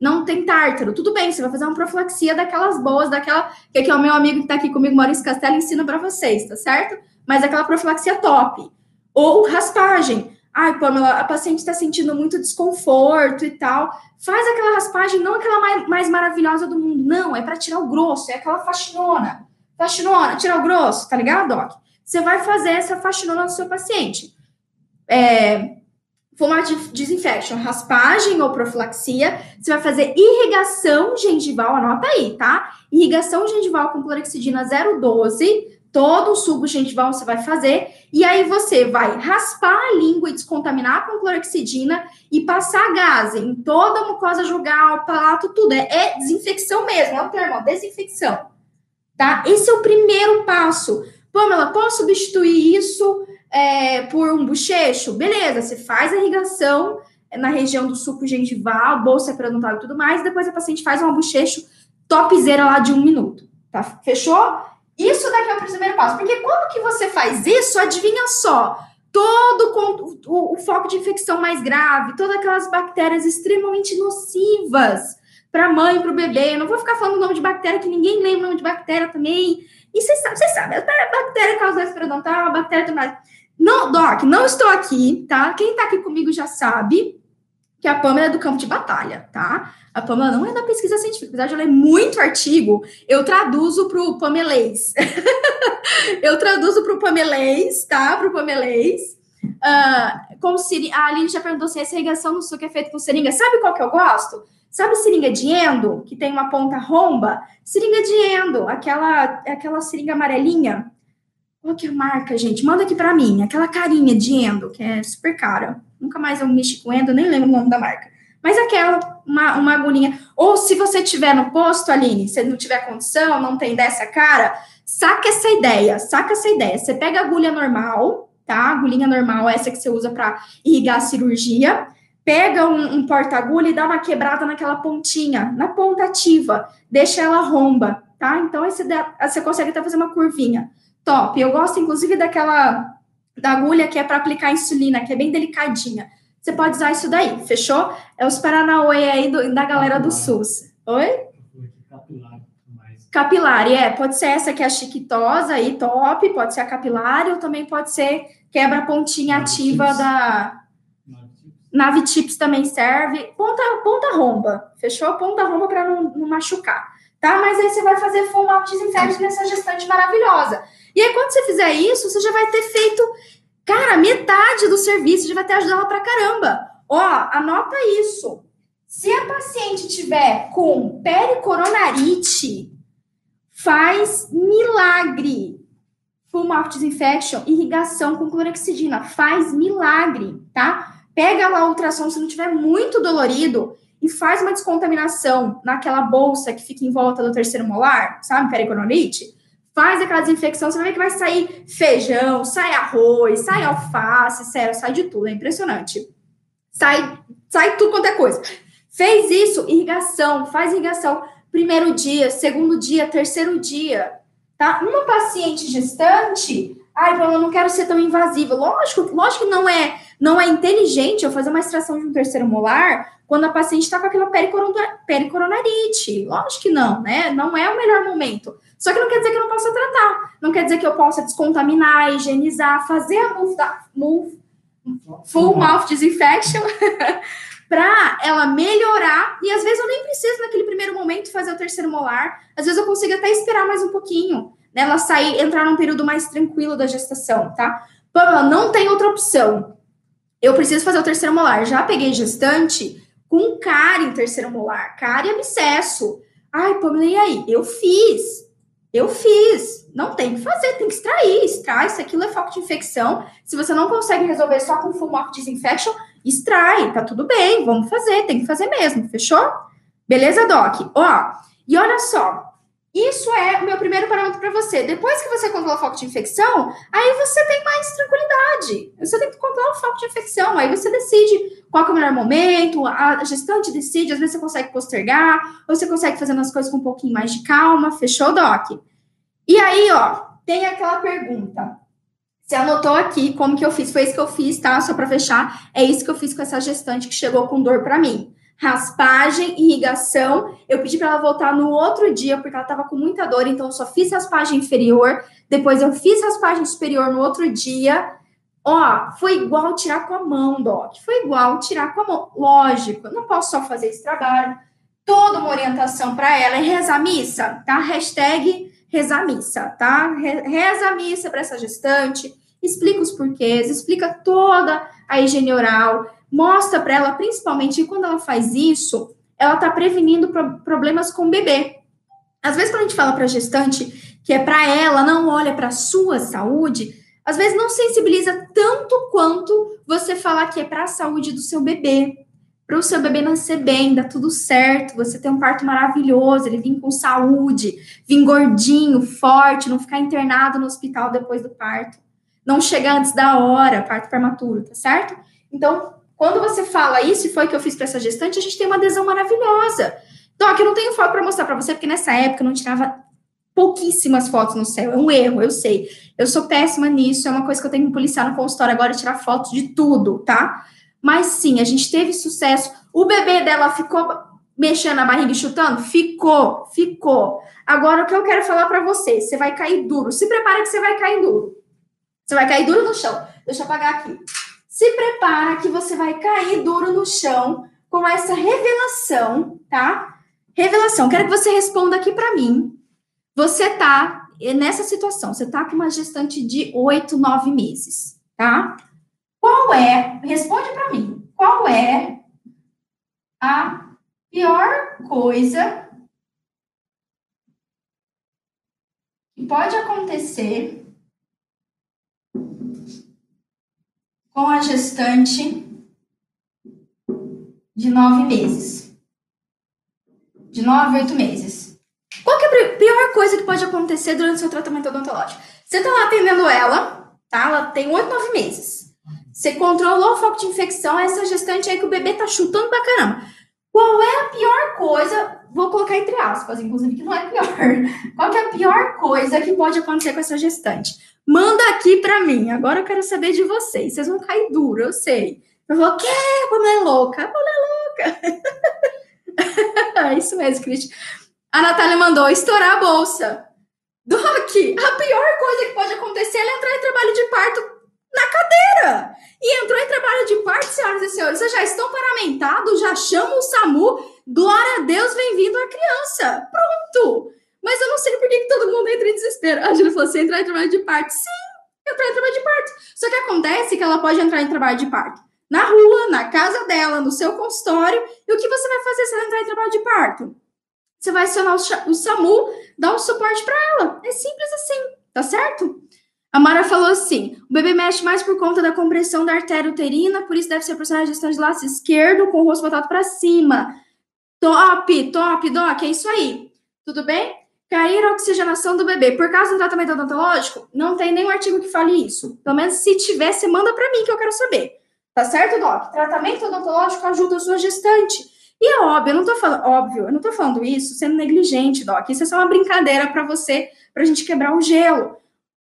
não tem tártaro. Tudo bem, você vai fazer uma profilaxia daquelas boas, daquela que aqui é o meu amigo que está aqui comigo, Maurício Castelo, ensina para vocês, tá certo? Mas aquela profilaxia top. Ou raspagem. Ai, Pamela, a paciente está sentindo muito desconforto e tal. Faz aquela raspagem, não aquela mais, mais maravilhosa do mundo. Não, é para tirar o grosso, é aquela faxinona. Faxinona, tirar o grosso, tá ligado, Doc? Você vai fazer essa faxinona no seu paciente. É, Fumate disinfection, raspagem ou profilaxia. Você vai fazer irrigação gengival, anota aí, tá? Irrigação gengival com clorexidina 012. Todo o subo gengival você vai fazer. E aí você vai raspar a língua e descontaminar com clorexidina e passar gás em toda a mucosa jugal, palato, tudo. É, é desinfecção mesmo, é o termo, desinfecção. Tá? Esse é o primeiro passo. Pamela, posso substituir isso é, por um bochecho, beleza, você faz a irrigação na região do suco gengival, bolsa periodontal e tudo mais, depois a paciente faz uma bochecho topzera lá de um minuto, tá? Fechou? Isso daqui é o primeiro passo, porque quando que você faz isso, adivinha só, todo o, o foco de infecção mais grave, todas aquelas bactérias extremamente nocivas para a mãe, para o bebê, eu não vou ficar falando o nome de bactéria, que ninguém lembra o nome de bactéria também, e vocês sabem, vocês sabem, bactéria causa periodontal, a bactéria tudo mais. Não, Doc, não estou aqui, tá? Quem tá aqui comigo já sabe que a Pamela é do campo de batalha, tá? A Pamela não é da pesquisa científica, apesar de ela ler muito artigo, eu traduzo para o pamelês. eu traduzo para o pamelês, tá? Para o pamelês. Uh, com seringa, a Aline já perguntou se essa irrigação no suco é feita com seringa. Sabe qual que eu gosto? Sabe seringa de endo, que tem uma ponta romba? Seringa de endo, aquela, aquela seringa amarelinha. Qual que é a marca, gente? Manda aqui para mim. Aquela carinha de endo, que é super cara. Nunca mais eu mexi com endo, nem lembro o nome da marca. Mas aquela, uma, uma agulhinha. Ou se você tiver no posto, Aline, se não tiver condição, não tem dessa cara, saca essa ideia, saca essa ideia. Você pega a agulha normal, tá? agulhinha normal, essa que você usa para irrigar a cirurgia. Pega um, um porta-agulha e dá uma quebrada naquela pontinha, na ponta ativa. Deixa ela romba, tá? Então, aí você, você consegue até fazer uma curvinha top. Eu gosto, inclusive, daquela da agulha que é para aplicar insulina, que é bem delicadinha. Você pode usar isso daí, fechou? É os Paranauê aí do, da galera do SUS. Oi? Capilar. É. Pode ser essa que é a chiquitosa aí, top. Pode ser a capilar, ou também pode ser quebra pontinha ativa da... Nave Tips também serve. Ponta, ponta romba, fechou? Ponta romba para não, não machucar, tá? Mas aí você vai fazer full mouth desinfect nessa gestante maravilhosa. E aí, quando você fizer isso, você já vai ter feito, cara, metade do serviço, já vai ter ajudado ela pra caramba. Ó, anota isso. Se a paciente tiver com pericoronarite, faz milagre. Full mouth disinfection, irrigação com clorexidina, faz milagre, tá? Pega lá a ultrassom se não tiver muito dolorido e faz uma descontaminação naquela bolsa que fica em volta do terceiro molar, sabe, pericoronite, faz aquela desinfecção, você vai ver que vai sair feijão, sai arroz, sai alface, sério, sai de tudo, é impressionante. Sai, sai tudo quanto é coisa. Fez isso, irrigação, faz irrigação. Primeiro dia, segundo dia, terceiro dia, tá? Uma paciente gestante, ai, eu não quero ser tão invasiva. Lógico, lógico que não é, não é inteligente eu fazer uma extração de um terceiro molar quando a paciente está com aquela pericoronarite. Lógico que não, né? Não é o melhor momento. Só que não quer dizer que eu não possa tratar. Não quer dizer que eu possa descontaminar, higienizar, fazer a move, da, move full mouth disinfection para ela melhorar. E às vezes eu nem preciso, naquele primeiro momento, fazer o terceiro molar. Às vezes eu consigo até esperar mais um pouquinho, né? Ela sair, entrar num período mais tranquilo da gestação, tá? Pamela, não tem outra opção. Eu preciso fazer o terceiro molar. Já peguei gestante com cárie em terceiro molar, cárie e abscesso. Ai, Pamela, e aí? Eu fiz. Eu fiz. Não tem que fazer, tem que extrair. Extrai, se aquilo é foco de infecção. Se você não consegue resolver só com full mouth disinfection, extrai, tá tudo bem, vamos fazer, tem que fazer mesmo, fechou? Beleza, Doc? Ó, e olha só, isso é o meu primeiro parâmetro para você. Depois que você controla o foco de infecção, aí você tem mais tranquilidade. Você tem que controlar o foco de infecção. Aí você decide qual é o melhor momento, a gestante decide, às vezes você consegue postergar, ou você consegue fazer as coisas com um pouquinho mais de calma. Fechou, Doc? E aí, ó, tem aquela pergunta. Você anotou aqui como que eu fiz? Foi isso que eu fiz, tá? Só para fechar, é isso que eu fiz com essa gestante que chegou com dor para mim raspagem, irrigação. Eu pedi para ela voltar no outro dia, porque ela estava com muita dor, então eu só fiz raspagem inferior. Depois eu fiz raspagem superior no outro dia. Ó, foi igual tirar com a mão, Doc. Foi igual tirar com a mão. Lógico, não posso só fazer esse trabalho. Toda uma orientação para ela é reza missa, tá? Hashtag reza missa, tá? Reza missa para essa gestante, explica os porquês, explica toda a higiene oral, mostra para ela, principalmente que quando ela faz isso, ela está prevenindo pro problemas com o bebê. Às vezes, quando a gente fala para gestante que é para ela, não olha para a sua saúde, às vezes não sensibiliza tanto quanto você falar que é para a saúde do seu bebê. Para o seu bebê nascer bem, dar tudo certo, você ter um parto maravilhoso, ele vir com saúde, vir gordinho, forte, não ficar internado no hospital depois do parto, não chegar antes da hora, parto prematuro, tá certo? Então, quando você fala isso, foi o que eu fiz para essa gestante, a gente tem uma adesão maravilhosa. Então, aqui eu não tenho foto para mostrar para você, porque nessa época eu não tirava pouquíssimas fotos no céu. É um erro, eu sei. Eu sou péssima nisso, é uma coisa que eu tenho que policiar no consultório agora, tirar fotos de tudo, tá? Mas sim, a gente teve sucesso. O bebê dela ficou mexendo a barriga e chutando? Ficou, ficou. Agora, o que eu quero falar para você, você vai cair duro. Se prepara que você vai cair duro. Você vai cair duro no chão. Deixa eu apagar aqui se prepara que você vai cair duro no chão com essa revelação, tá? Revelação. Quero que você responda aqui para mim. Você tá nessa situação, você tá com uma gestante de oito, nove meses, tá? Qual é, responde para mim, qual é a pior coisa que pode acontecer com a gestante de nove meses. De nove a oito meses. Qual que é a pior coisa que pode acontecer durante o seu tratamento odontológico? Você está lá atendendo ela, tá? Ela tem oito, nove meses. Você controlou o foco de infecção, essa gestante aí que o bebê tá chutando pra caramba. Qual é a pior coisa? Vou colocar entre aspas, inclusive, que não é pior. Qual que é a pior coisa que pode acontecer com essa gestante? Manda aqui para mim. Agora eu quero saber de vocês. Vocês vão cair duro, eu sei. Eu vou, que? Como é louca? Como é louca? Isso mesmo, Cris. A Natália mandou estourar a bolsa. Doc, a pior coisa que pode acontecer é entrar em trabalho de parto na cadeira. E entrou em trabalho de parto, senhoras e senhores. Vocês já estão paramentados, já chamam o SAMU. Glória a Deus, bem-vindo a criança. Pronto. Mas eu não sei por que, que todo mundo entra em desespero. A Júlia falou assim: entrar em trabalho de parto. Sim, entrar em trabalho de parto. Só que acontece que ela pode entrar em trabalho de parto na rua, na casa dela, no seu consultório. E o que você vai fazer se ela entrar em trabalho de parto? Você vai acionar o SAMU, dar um suporte para ela. É simples assim, tá certo? A Mara falou assim: o bebê mexe mais por conta da compressão da artéria uterina, por isso deve ser proporcionada a gestão de laço esquerdo com o rosto voltado para cima. Top, top, Doc, é isso aí. Tudo bem? Cair a oxigenação do bebê por causa do tratamento odontológico? Não tem nenhum artigo que fale isso. Pelo menos se tiver, você manda para mim que eu quero saber. Tá certo, Doc? Tratamento odontológico ajuda a sua gestante. E é óbvio, eu não tô falando, óbvio, eu não tô falando isso sendo negligente, Doc. Isso é só uma brincadeira para você, pra gente quebrar o gelo.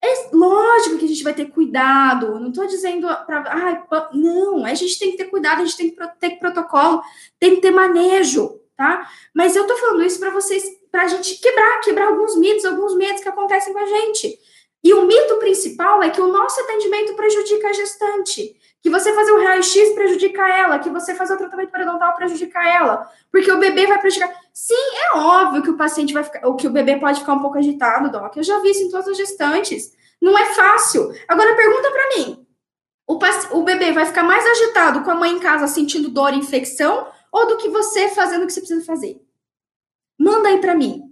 É lógico que a gente vai ter cuidado, não estou dizendo para. Ah, não, a gente tem que ter cuidado, a gente tem que ter protocolo, tem que ter manejo, tá? Mas eu estou falando isso para vocês, para a gente quebrar, quebrar alguns mitos, alguns medos que acontecem com a gente. E o mito principal é que o nosso atendimento prejudica a gestante. Que você fazer o raio-x prejudica ela, que você fazer o tratamento periodontal prejudica ela, porque o bebê vai prejudicar. Sim, é óbvio que o paciente vai ficar, ou que o bebê pode ficar um pouco agitado, Doc. Eu já vi isso em todas as gestantes. Não é fácil. Agora pergunta para mim: o, o bebê vai ficar mais agitado com a mãe em casa sentindo dor e infecção ou do que você fazendo o que você precisa fazer? Manda aí para mim.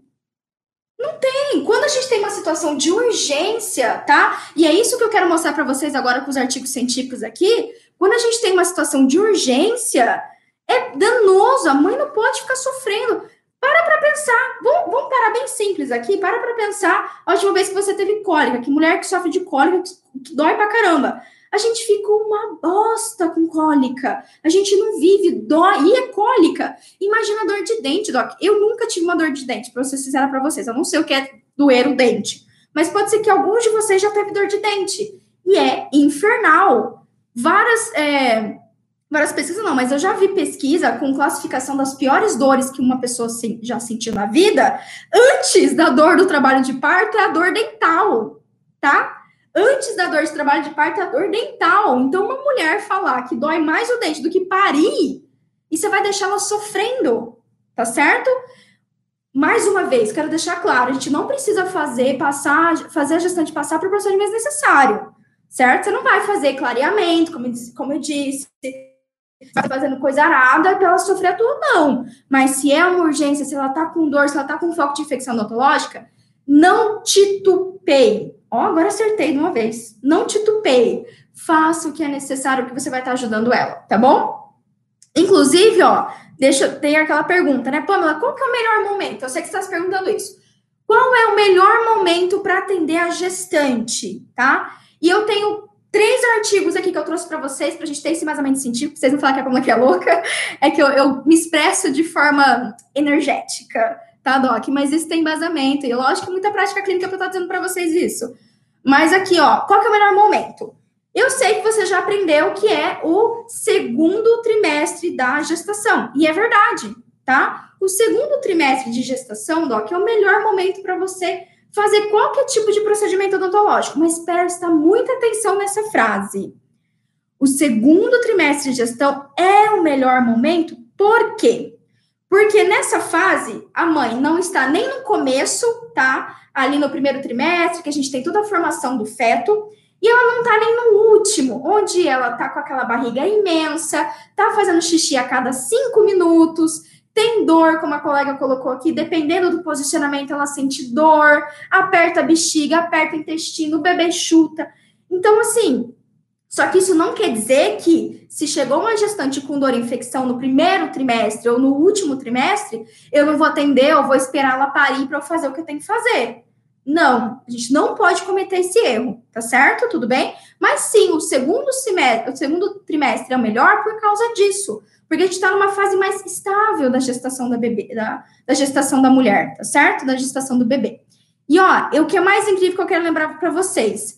Não tem. Quando a gente tem uma situação de urgência, tá? E é isso que eu quero mostrar para vocês agora com os artigos científicos aqui. Quando a gente tem uma situação de urgência, é danoso. A mãe não pode ficar sofrendo. Para para pensar. Vamos, vamos, parar bem simples aqui. Para para pensar a última vez que você teve cólica. Que mulher que sofre de cólica, que, dói pra caramba. A gente fica uma bosta com cólica. A gente não vive, dói, e é cólica. Imagina dor de dente, Doc. Eu nunca tive uma dor de dente, para ser sincera para vocês. Eu não sei o que é doer o dente. Mas pode ser que alguns de vocês já teve dor de dente. E é infernal. Várias, é, várias pesquisas não, mas eu já vi pesquisa com classificação das piores dores que uma pessoa já sentiu na vida. Antes da dor do trabalho de parto é a dor dental, tá? Antes da dor de trabalho de parto, a dor dental. Então, uma mulher falar que dói mais o dente do que parir, e você vai deixar ela sofrendo, tá certo? Mais uma vez, quero deixar claro, a gente não precisa fazer passar, fazer a gestante passar por procedimento necessário, certo? Você não vai fazer clareamento, como, como eu disse, vai fazendo coisa arada para ela sofrer tudo, não. Mas se é uma urgência, se ela tá com dor, se ela tá com foco de infecção odontológica, não titubeie, Ó, oh, agora acertei de uma vez. Não titubeie. Faça o que é necessário, que você vai estar ajudando ela, tá bom? Inclusive, ó, deixa ter aquela pergunta, né, Pamela? Qual que é o melhor momento? Eu sei que você está se perguntando isso. Qual é o melhor momento para atender a gestante, tá? E eu tenho três artigos aqui que eu trouxe para vocês, para a gente ter esse embasamento científico, pra vocês não falarem que a Pamela que é louca, é que eu, eu me expresso de forma energética tá, Doc? Mas isso tem embasamento, e lógico que muita prática clínica para estar dizendo para vocês isso. Mas aqui, ó, qual que é o melhor momento? Eu sei que você já aprendeu que é o segundo trimestre da gestação, e é verdade, tá? O segundo trimestre de gestação, Doc, é o melhor momento para você fazer qualquer tipo de procedimento odontológico, mas presta muita atenção nessa frase. O segundo trimestre de gestão é o melhor momento, por quê? Porque nessa fase, a mãe não está nem no começo, tá? Ali no primeiro trimestre, que a gente tem toda a formação do feto, e ela não tá nem no último, onde ela tá com aquela barriga imensa, tá fazendo xixi a cada cinco minutos, tem dor, como a colega colocou aqui, dependendo do posicionamento, ela sente dor, aperta a bexiga, aperta o intestino, o bebê chuta. Então, assim, só que isso não quer dizer que, se chegou uma gestante com dor e infecção no primeiro trimestre ou no último trimestre, eu não vou atender ou vou esperar ela parir para eu fazer o que eu tenho que fazer. Não, a gente não pode cometer esse erro, tá certo? Tudo bem? Mas sim, o segundo semestre, o segundo trimestre é o melhor por causa disso. Porque a gente está numa fase mais estável da gestação da bebê, da, da gestação da mulher, tá certo? Da gestação do bebê. E ó, o que é mais incrível que eu quero lembrar para vocês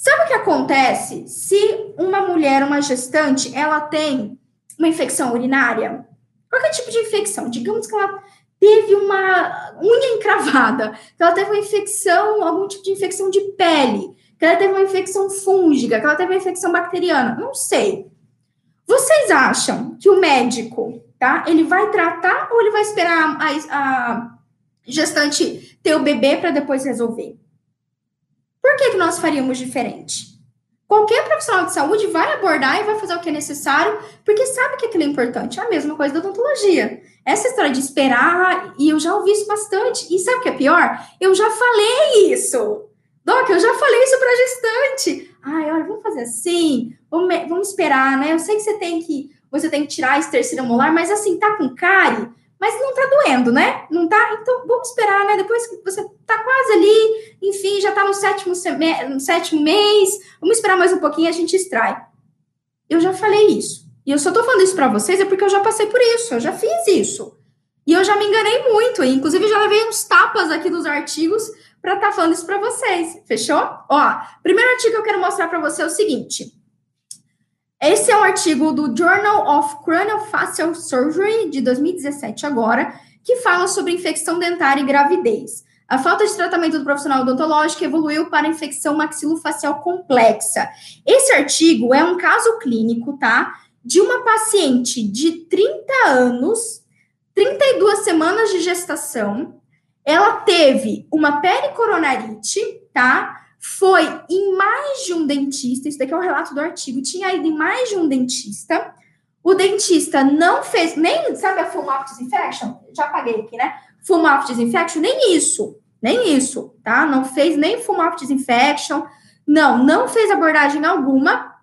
Sabe o que acontece se uma mulher, uma gestante, ela tem uma infecção urinária? Qualquer tipo de infecção, digamos que ela teve uma unha encravada, que ela teve uma infecção, algum tipo de infecção de pele, que ela teve uma infecção fúngica, que ela teve uma infecção bacteriana, não sei. Vocês acham que o médico, tá? Ele vai tratar ou ele vai esperar a, a gestante ter o bebê para depois resolver? Por que, que nós faríamos diferente? Qualquer profissional de saúde vai abordar e vai fazer o que é necessário, porque sabe que aquilo é importante. É a mesma coisa da odontologia. Essa história de esperar, e eu já ouvi isso bastante. E sabe o que é pior? Eu já falei isso. Doc, eu já falei isso para gestante. Ai, olha, vamos fazer assim, vamos, vamos esperar, né? Eu sei que você tem que você tem que tirar esse terceiro molar, mas assim, tá com cárie? Mas não tá doendo, né? Não tá? Então vamos esperar, né? Depois que você tá quase ali, enfim, já tá no sétimo, no sétimo mês, vamos esperar mais um pouquinho e a gente extrai. Eu já falei isso. E eu só tô falando isso para vocês é porque eu já passei por isso, eu já fiz isso. E eu já me enganei muito, e inclusive já levei uns tapas aqui dos artigos para estar tá falando isso para vocês. Fechou? Ó, primeiro artigo que eu quero mostrar para você é o seguinte. Esse é um artigo do Journal of Craniofacial Surgery de 2017 agora, que fala sobre infecção dentária e gravidez. A falta de tratamento do profissional odontológico evoluiu para infecção maxilofacial complexa. Esse artigo é um caso clínico, tá? De uma paciente de 30 anos, 32 semanas de gestação. Ela teve uma pericoronarite, tá? Foi em mais de um dentista, isso daqui é o relato do artigo, tinha ido em mais de um dentista, o dentista não fez, nem, sabe a full mouth disinfection? Já paguei aqui, né? Full mouth disinfection, nem isso, nem isso, tá? Não fez nem full mouth disinfection, não, não fez abordagem alguma,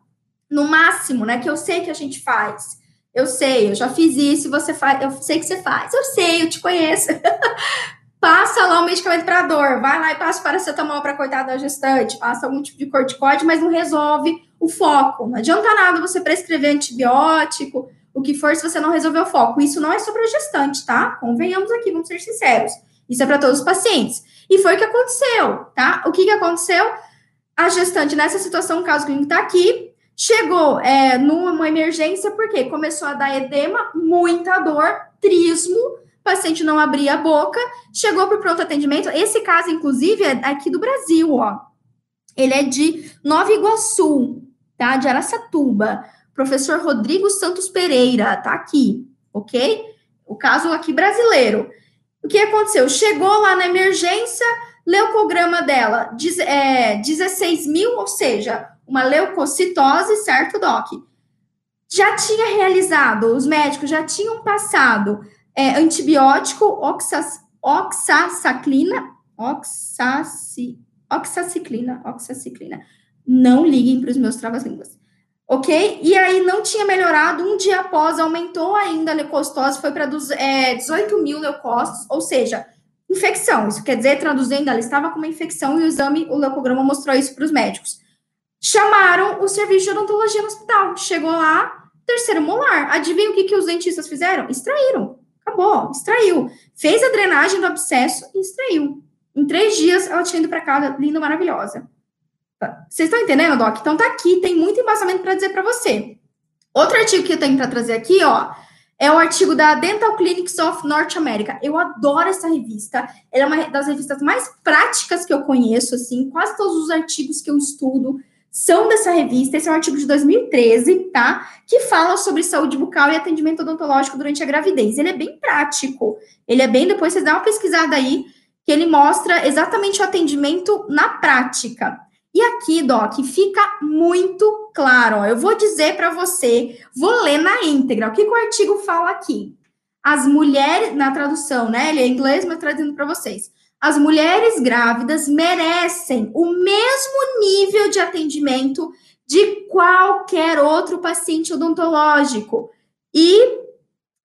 no máximo, né, que eu sei que a gente faz, eu sei, eu já fiz isso, você faz, eu sei que você faz, eu sei, eu te conheço. passa lá o medicamento para dor, vai lá e passa paracetamol para coitada da gestante, passa algum tipo de corticóide, mas não resolve o foco. Não adianta nada você prescrever antibiótico, o que for, se você não resolver o foco. Isso não é sobre a gestante, tá? Convenhamos aqui, vamos ser sinceros. Isso é para todos os pacientes. E foi o que aconteceu, tá? O que, que aconteceu? A gestante, nessa situação, o caso clínico está aqui, chegou é, numa emergência, porque começou a dar edema, muita dor, trismo, paciente não abria a boca, chegou para o pronto atendimento. Esse caso, inclusive, é aqui do Brasil, ó. Ele é de Nova Iguaçu, tá? De Araçatuba. Professor Rodrigo Santos Pereira, tá aqui, ok? O caso aqui brasileiro. O que aconteceu? Chegou lá na emergência, leucograma dela, é, 16 mil, ou seja, uma leucocitose, certo, Doc? Já tinha realizado, os médicos já tinham passado é, antibiótico oxas, oxaciclina, oxaci, oxaciclina, oxaciclina. Não liguem para os meus travas-línguas. Ok? E aí não tinha melhorado, um dia após aumentou ainda a leucostose, foi para é, 18 mil leucócitos, ou seja, infecção. Isso quer dizer, traduzindo, ela estava com uma infecção e o exame, o leucograma mostrou isso para os médicos. Chamaram o serviço de odontologia no hospital. Chegou lá, terceiro molar. Adivinha o que, que os dentistas fizeram? Extraíram. Acabou, extraiu. Fez a drenagem do abscesso e extraiu. Em três dias, ela tinha ido para casa, linda, maravilhosa. Vocês estão entendendo, Doc? Então tá aqui, tem muito embasamento para dizer para você. Outro artigo que eu tenho para trazer aqui, ó, é o artigo da Dental Clinics of North America. Eu adoro essa revista. Ela é uma das revistas mais práticas que eu conheço, assim, quase todos os artigos que eu estudo são dessa revista. Esse é um artigo de 2013, tá? Que fala sobre saúde bucal e atendimento odontológico durante a gravidez. Ele é bem prático. Ele é bem, depois vocês dão uma pesquisada aí, que ele mostra exatamente o atendimento na prática. E aqui, Doc, fica muito claro. Ó, eu vou dizer para você, vou ler na íntegra. O que, que o artigo fala aqui? As mulheres, na tradução, né? Ele é inglês, mas traduzindo para vocês as mulheres grávidas merecem o mesmo nível de atendimento de qualquer outro paciente odontológico. E,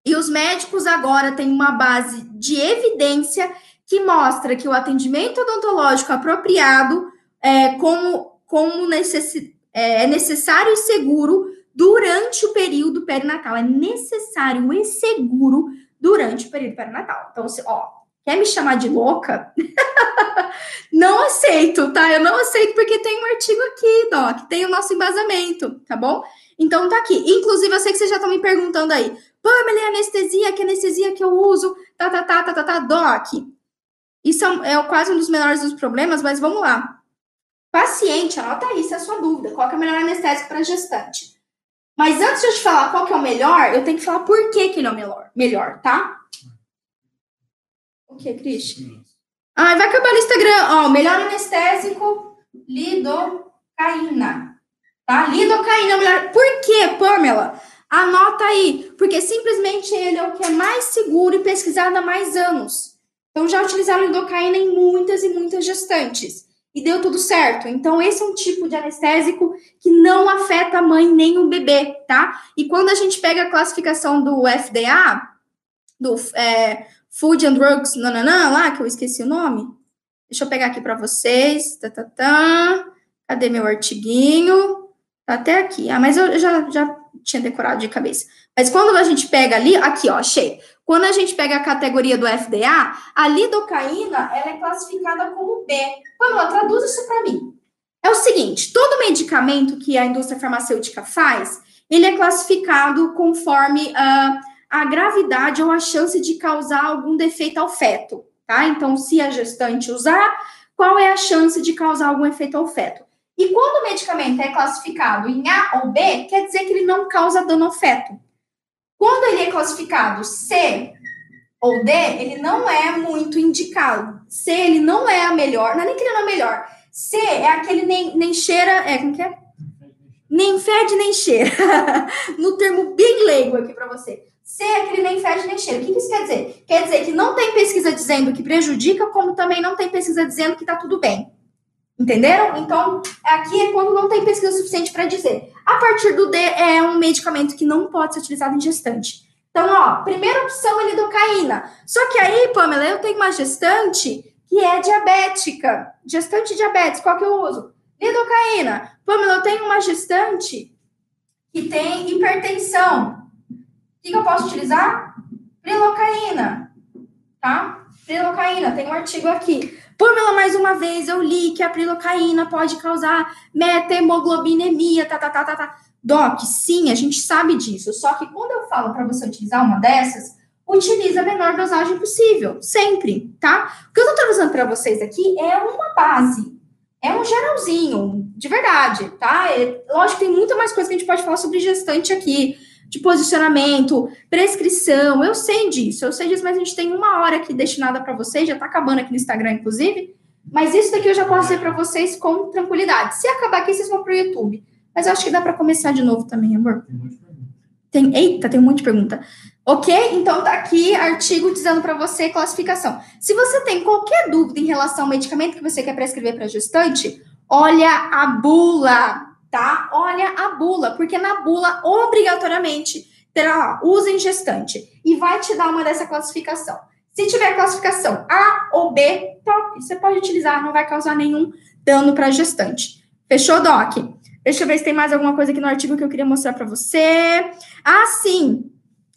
e os médicos agora têm uma base de evidência que mostra que o atendimento odontológico apropriado é, como, como é, é necessário e seguro durante o período perinatal. É necessário e seguro durante o período perinatal. Então, ó, Quer me chamar de louca? não aceito, tá? Eu não aceito porque tem um artigo aqui, Doc, tem o nosso embasamento, tá bom? Então tá aqui. Inclusive, eu sei que vocês já estão me perguntando aí, Pamela, é anestesia, que anestesia que eu uso? Tá, tá, tá, tá, tá, tá, Doc. Isso é, é quase um dos menores dos problemas, mas vamos lá. Paciente, anota aí se é a sua dúvida. Qual é o melhor anestésico para gestante? Mas antes de eu te falar qual que é o melhor, eu tenho que falar por que, que ele é o melhor, melhor, tá? O que, Cris? Ah, vai acabar no Instagram. Ó, melhor anestésico, lidocaína. Tá? Lidocaína, melhor. Por quê, Pamela? Anota aí. Porque simplesmente ele é o que é mais seguro e pesquisado há mais anos. Então, já utilizaram lidocaína em muitas e muitas gestantes. E deu tudo certo. Então, esse é um tipo de anestésico que não afeta a mãe nem o bebê, tá? E quando a gente pega a classificação do FDA, do é, Food and Drugs, nananã, lá, que eu esqueci o nome. Deixa eu pegar aqui para vocês. Tá, tá, tá. Cadê meu artiguinho? Tá até aqui. Ah, mas eu já, já tinha decorado de cabeça. Mas quando a gente pega ali, aqui, ó, achei. Quando a gente pega a categoria do FDA, a lidocaína, ela é classificada como B. Quando ela traduz isso para mim. É o seguinte, todo medicamento que a indústria farmacêutica faz, ele é classificado conforme uh, a gravidade ou a chance de causar algum defeito ao feto, tá? Então, se a gestante usar, qual é a chance de causar algum efeito ao feto? E quando o medicamento é classificado em A ou B, quer dizer que ele não causa dano ao feto. Quando ele é classificado C ou D, ele não é muito indicado. C, ele não é a melhor, não é nem que ele não é melhor. C é aquele nem, nem cheira, é, como que é? Nem fede, nem cheira. no termo bem leigo aqui para você. É aquele nem fede, nem cheira. O que isso quer dizer? Quer dizer que não tem pesquisa dizendo que prejudica, como também não tem pesquisa dizendo que tá tudo bem. Entenderam? Então, aqui é quando não tem pesquisa suficiente para dizer. A partir do D é um medicamento que não pode ser utilizado em gestante. Então, ó, primeira opção é lidocaína. Só que aí, Pamela, eu tenho uma gestante que é diabética. Gestante diabetes, qual que eu uso? Lidocaína. Pamela, eu tenho uma gestante que tem hipertensão. Que, que eu posso utilizar? Prilocaína, tá? Prilocaína, tem um artigo aqui. Pamela, mais uma vez, eu li que a prilocaína pode causar metahemoglobinemia, tá, tá, tá, tá, tá. Doc, sim, a gente sabe disso. Só que quando eu falo para você utilizar uma dessas, utiliza a menor dosagem possível, sempre, tá? O que eu tô trazendo para vocês aqui é uma base, é um geralzinho, de verdade, tá? É, lógico tem muita mais coisa que a gente pode falar sobre gestante aqui de posicionamento, prescrição. Eu sei disso, eu sei disso, mas a gente tem uma hora aqui destinada para vocês, já está acabando aqui no Instagram, inclusive. Mas isso daqui eu já posso dizer para vocês com tranquilidade. Se acabar aqui, vocês vão para o YouTube. Mas eu acho que dá para começar de novo também, amor. Tem, eita, tem um monte de pergunta. Ok? Então tá aqui artigo dizendo para você classificação. Se você tem qualquer dúvida em relação ao medicamento que você quer prescrever para gestante, olha a bula tá? Olha a bula, porque na bula, obrigatoriamente, terá lá, usa em gestante. E vai te dar uma dessa classificação. Se tiver classificação A ou B, top, você pode utilizar, não vai causar nenhum dano para gestante. Fechou, Doc? Deixa eu ver se tem mais alguma coisa aqui no artigo que eu queria mostrar para você. Ah, sim.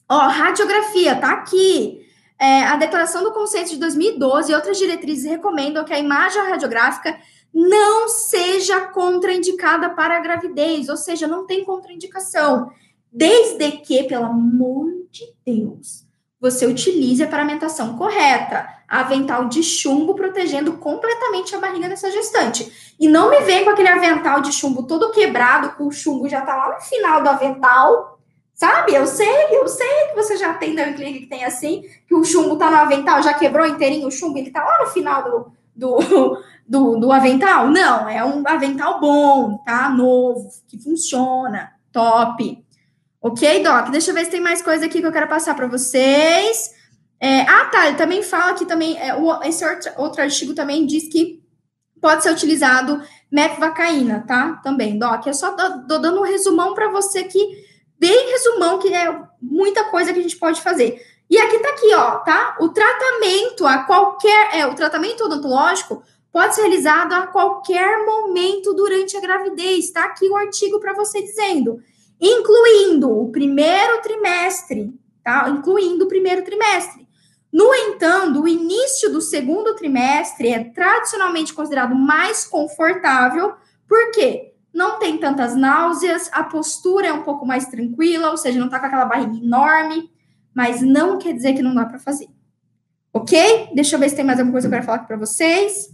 Ó, radiografia, tá aqui. É, a declaração do conceito de 2012 e outras diretrizes recomendam que a imagem radiográfica não seja contraindicada para a gravidez, ou seja, não tem contraindicação, desde que, pelo amor de Deus, você utilize a paramentação correta, avental de chumbo protegendo completamente a barriga dessa gestante. E não me vem com aquele avental de chumbo todo quebrado, com o chumbo já tá lá no final do avental, sabe? Eu sei, eu sei que você já tem da clínica que tem assim, que o chumbo tá no avental, já quebrou inteirinho o chumbo, ele tá lá no final do, do, do, do avental? Não, é um avental bom, tá? Novo, que funciona, top. Ok, Doc? Deixa eu ver se tem mais coisa aqui que eu quero passar para vocês. É, ah, tá, ele também fala que também, é, o, esse outro, outro artigo também diz que pode ser utilizado mefvacaína, tá? Também, Doc. Eu só tô, dando um resumão para você aqui, bem resumão, que é muita coisa que a gente pode fazer. E aqui tá aqui, ó, tá? O tratamento a qualquer, é, o tratamento odontológico pode ser realizado a qualquer momento durante a gravidez. Está aqui o artigo para você dizendo, incluindo o primeiro trimestre, tá? Incluindo o primeiro trimestre. No entanto, o início do segundo trimestre é tradicionalmente considerado mais confortável, porque não tem tantas náuseas, a postura é um pouco mais tranquila, ou seja, não tá com aquela barriga enorme, mas não quer dizer que não dá para fazer. Ok? Deixa eu ver se tem mais alguma coisa que eu quero falar aqui para vocês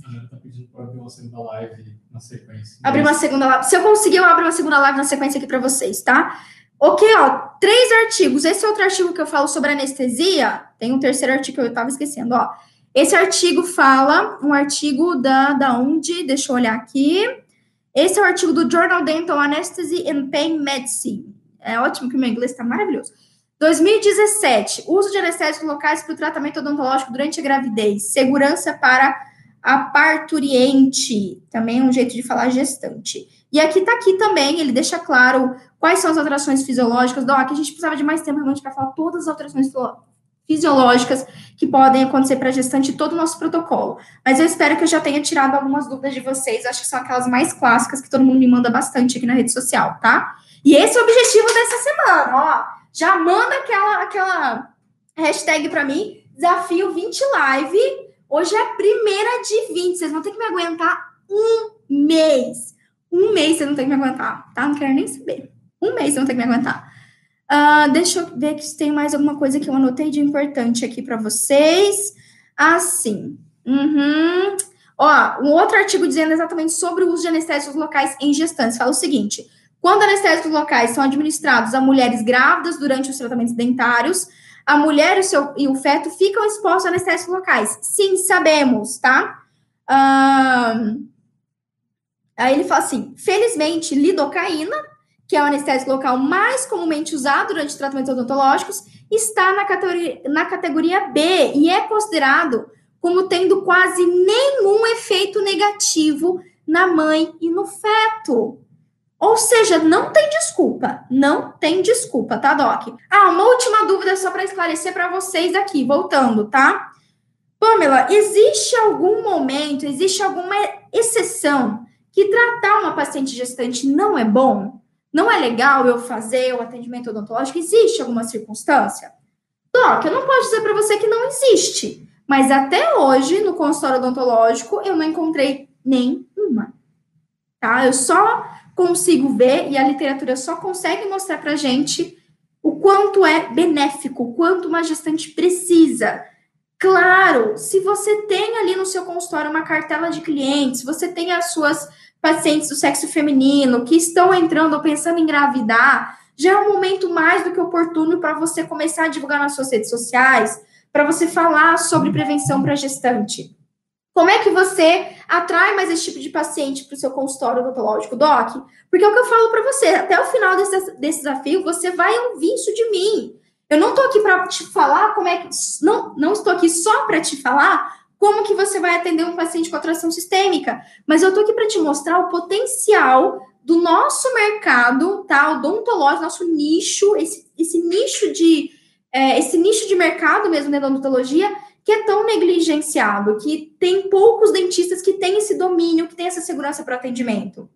abrir uma segunda live na sequência. Abrir uma segunda live. Se eu conseguir, eu abro uma segunda live na sequência aqui para vocês, tá? Ok, ó, três artigos. Esse outro artigo que eu falo sobre anestesia, tem um terceiro artigo que eu estava esquecendo, ó. Esse artigo fala, um artigo da, da onde? Deixa eu olhar aqui. Esse é o artigo do Journal Dental Anesthesia and Pain Medicine. É ótimo que o meu inglês está maravilhoso. 2017, uso de anestésicos locais para o tratamento odontológico durante a gravidez. Segurança para a parturiente, também é um jeito de falar gestante. E aqui tá aqui também, ele deixa claro quais são as alterações fisiológicas. Doc, a gente precisava de mais tempo realmente para falar todas as alterações fisiológicas que podem acontecer para gestante todo o nosso protocolo. Mas eu espero que eu já tenha tirado algumas dúvidas de vocês. Acho que são aquelas mais clássicas que todo mundo me manda bastante aqui na rede social, tá? E esse é o objetivo dessa semana, ó. Já manda aquela, aquela hashtag para mim, desafio 20 live. Hoje é a primeira de 20. Vocês vão ter que me aguentar um mês. Um mês vocês não tem que me aguentar, tá? Não quero nem saber. Um mês vocês vão ter que me aguentar. Uh, deixa eu ver se tem mais alguma coisa que eu anotei de importante aqui para vocês. Assim. Uhum. Ó, um outro artigo dizendo exatamente sobre o uso de anestésicos locais em gestantes. Fala o seguinte: quando anestésicos locais são administrados a mulheres grávidas durante os tratamentos dentários, a mulher e o, seu, e o feto ficam expostos a anestésicos locais. Sim, sabemos, tá? Uh, aí ele fala assim: felizmente, lidocaína que é o anestésico local mais comumente usado durante tratamentos odontológicos, está na categoria, na categoria B e é considerado como tendo quase nenhum efeito negativo na mãe e no feto. Ou seja, não tem desculpa, não tem desculpa, tá, Doc? Ah, uma última dúvida só para esclarecer para vocês aqui, voltando, tá? Pamela, existe algum momento, existe alguma exceção que tratar uma paciente gestante não é bom? Não é legal eu fazer o atendimento odontológico? Existe alguma circunstância? Doc, eu não posso dizer para você que não existe, mas até hoje, no consultório odontológico, eu não encontrei nenhuma. Tá? Eu só consigo ver, e a literatura só consegue mostrar para gente o quanto é benéfico, o quanto uma gestante precisa. Claro, se você tem ali no seu consultório uma cartela de clientes, você tem as suas pacientes do sexo feminino que estão entrando ou pensando em engravidar, já é um momento mais do que oportuno para você começar a divulgar nas suas redes sociais, para você falar sobre prevenção para gestante. Como é que você atrai mais esse tipo de paciente para o seu consultório odontológico, Doc? Porque é o que eu falo para você, até o final desse, desse desafio, você vai ouvir isso de mim. Eu não estou aqui para te falar como é que. Não, não estou aqui só para te falar como que você vai atender um paciente com atração sistêmica. Mas eu tô aqui para te mostrar o potencial do nosso mercado, tá? Odontológico, nosso nicho, esse, esse nicho de é, esse nicho de mercado mesmo da odontologia que é tão negligenciado, que tem poucos dentistas que têm esse domínio, que têm essa segurança para atendimento.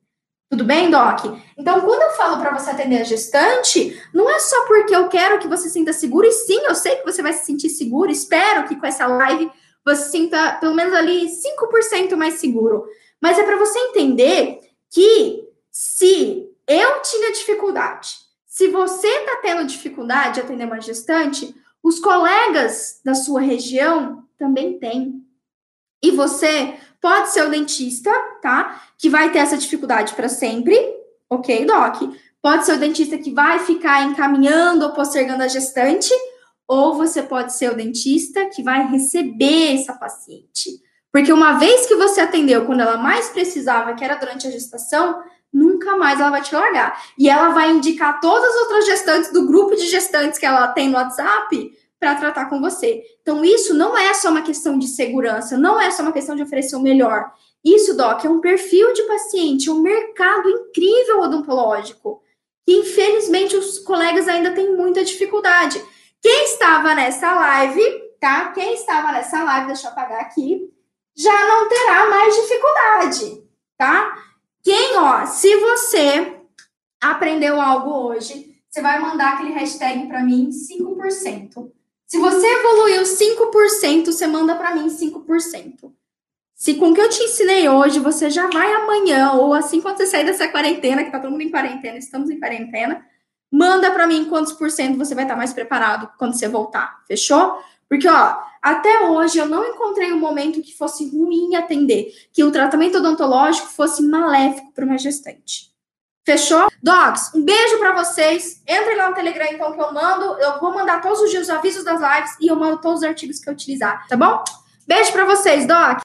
Tudo bem, Doc? Então, quando eu falo para você atender a gestante, não é só porque eu quero que você sinta seguro, e sim, eu sei que você vai se sentir seguro, espero que com essa live você sinta pelo menos ali 5% mais seguro. Mas é para você entender que se eu tinha dificuldade, se você está tendo dificuldade de atender uma gestante, os colegas da sua região também têm. E você pode ser o dentista, tá? Que vai ter essa dificuldade para sempre, ok, Doc? Pode ser o dentista que vai ficar encaminhando ou postergando a gestante, ou você pode ser o dentista que vai receber essa paciente. Porque uma vez que você atendeu quando ela mais precisava, que era durante a gestação, nunca mais ela vai te largar. E ela vai indicar todas as outras gestantes do grupo de gestantes que ela tem no WhatsApp para tratar com você. Então, isso não é só uma questão de segurança, não é só uma questão de oferecer o melhor. Isso, Doc, é um perfil de paciente, um mercado incrível odontológico, que infelizmente os colegas ainda têm muita dificuldade. Quem estava nessa live, tá? Quem estava nessa live, deixa eu apagar aqui, já não terá mais dificuldade, tá? Quem, ó, se você aprendeu algo hoje, você vai mandar aquele hashtag para mim 5%. Se você evoluiu 5%, você manda para mim 5%. Se com o que eu te ensinei hoje, você já vai amanhã, ou assim quando você sair dessa quarentena, que tá todo mundo em quarentena, estamos em quarentena, Manda para mim quantos por cento você vai estar mais preparado quando você voltar. Fechou? Porque, ó, até hoje eu não encontrei um momento que fosse ruim atender, que o tratamento odontológico fosse maléfico para uma gestante. Fechou? Dogs, um beijo para vocês. Entrem lá no Telegram, então, que eu mando. Eu vou mandar todos os dias os avisos das lives e eu mando todos os artigos que eu utilizar, tá bom? Beijo para vocês, Doc.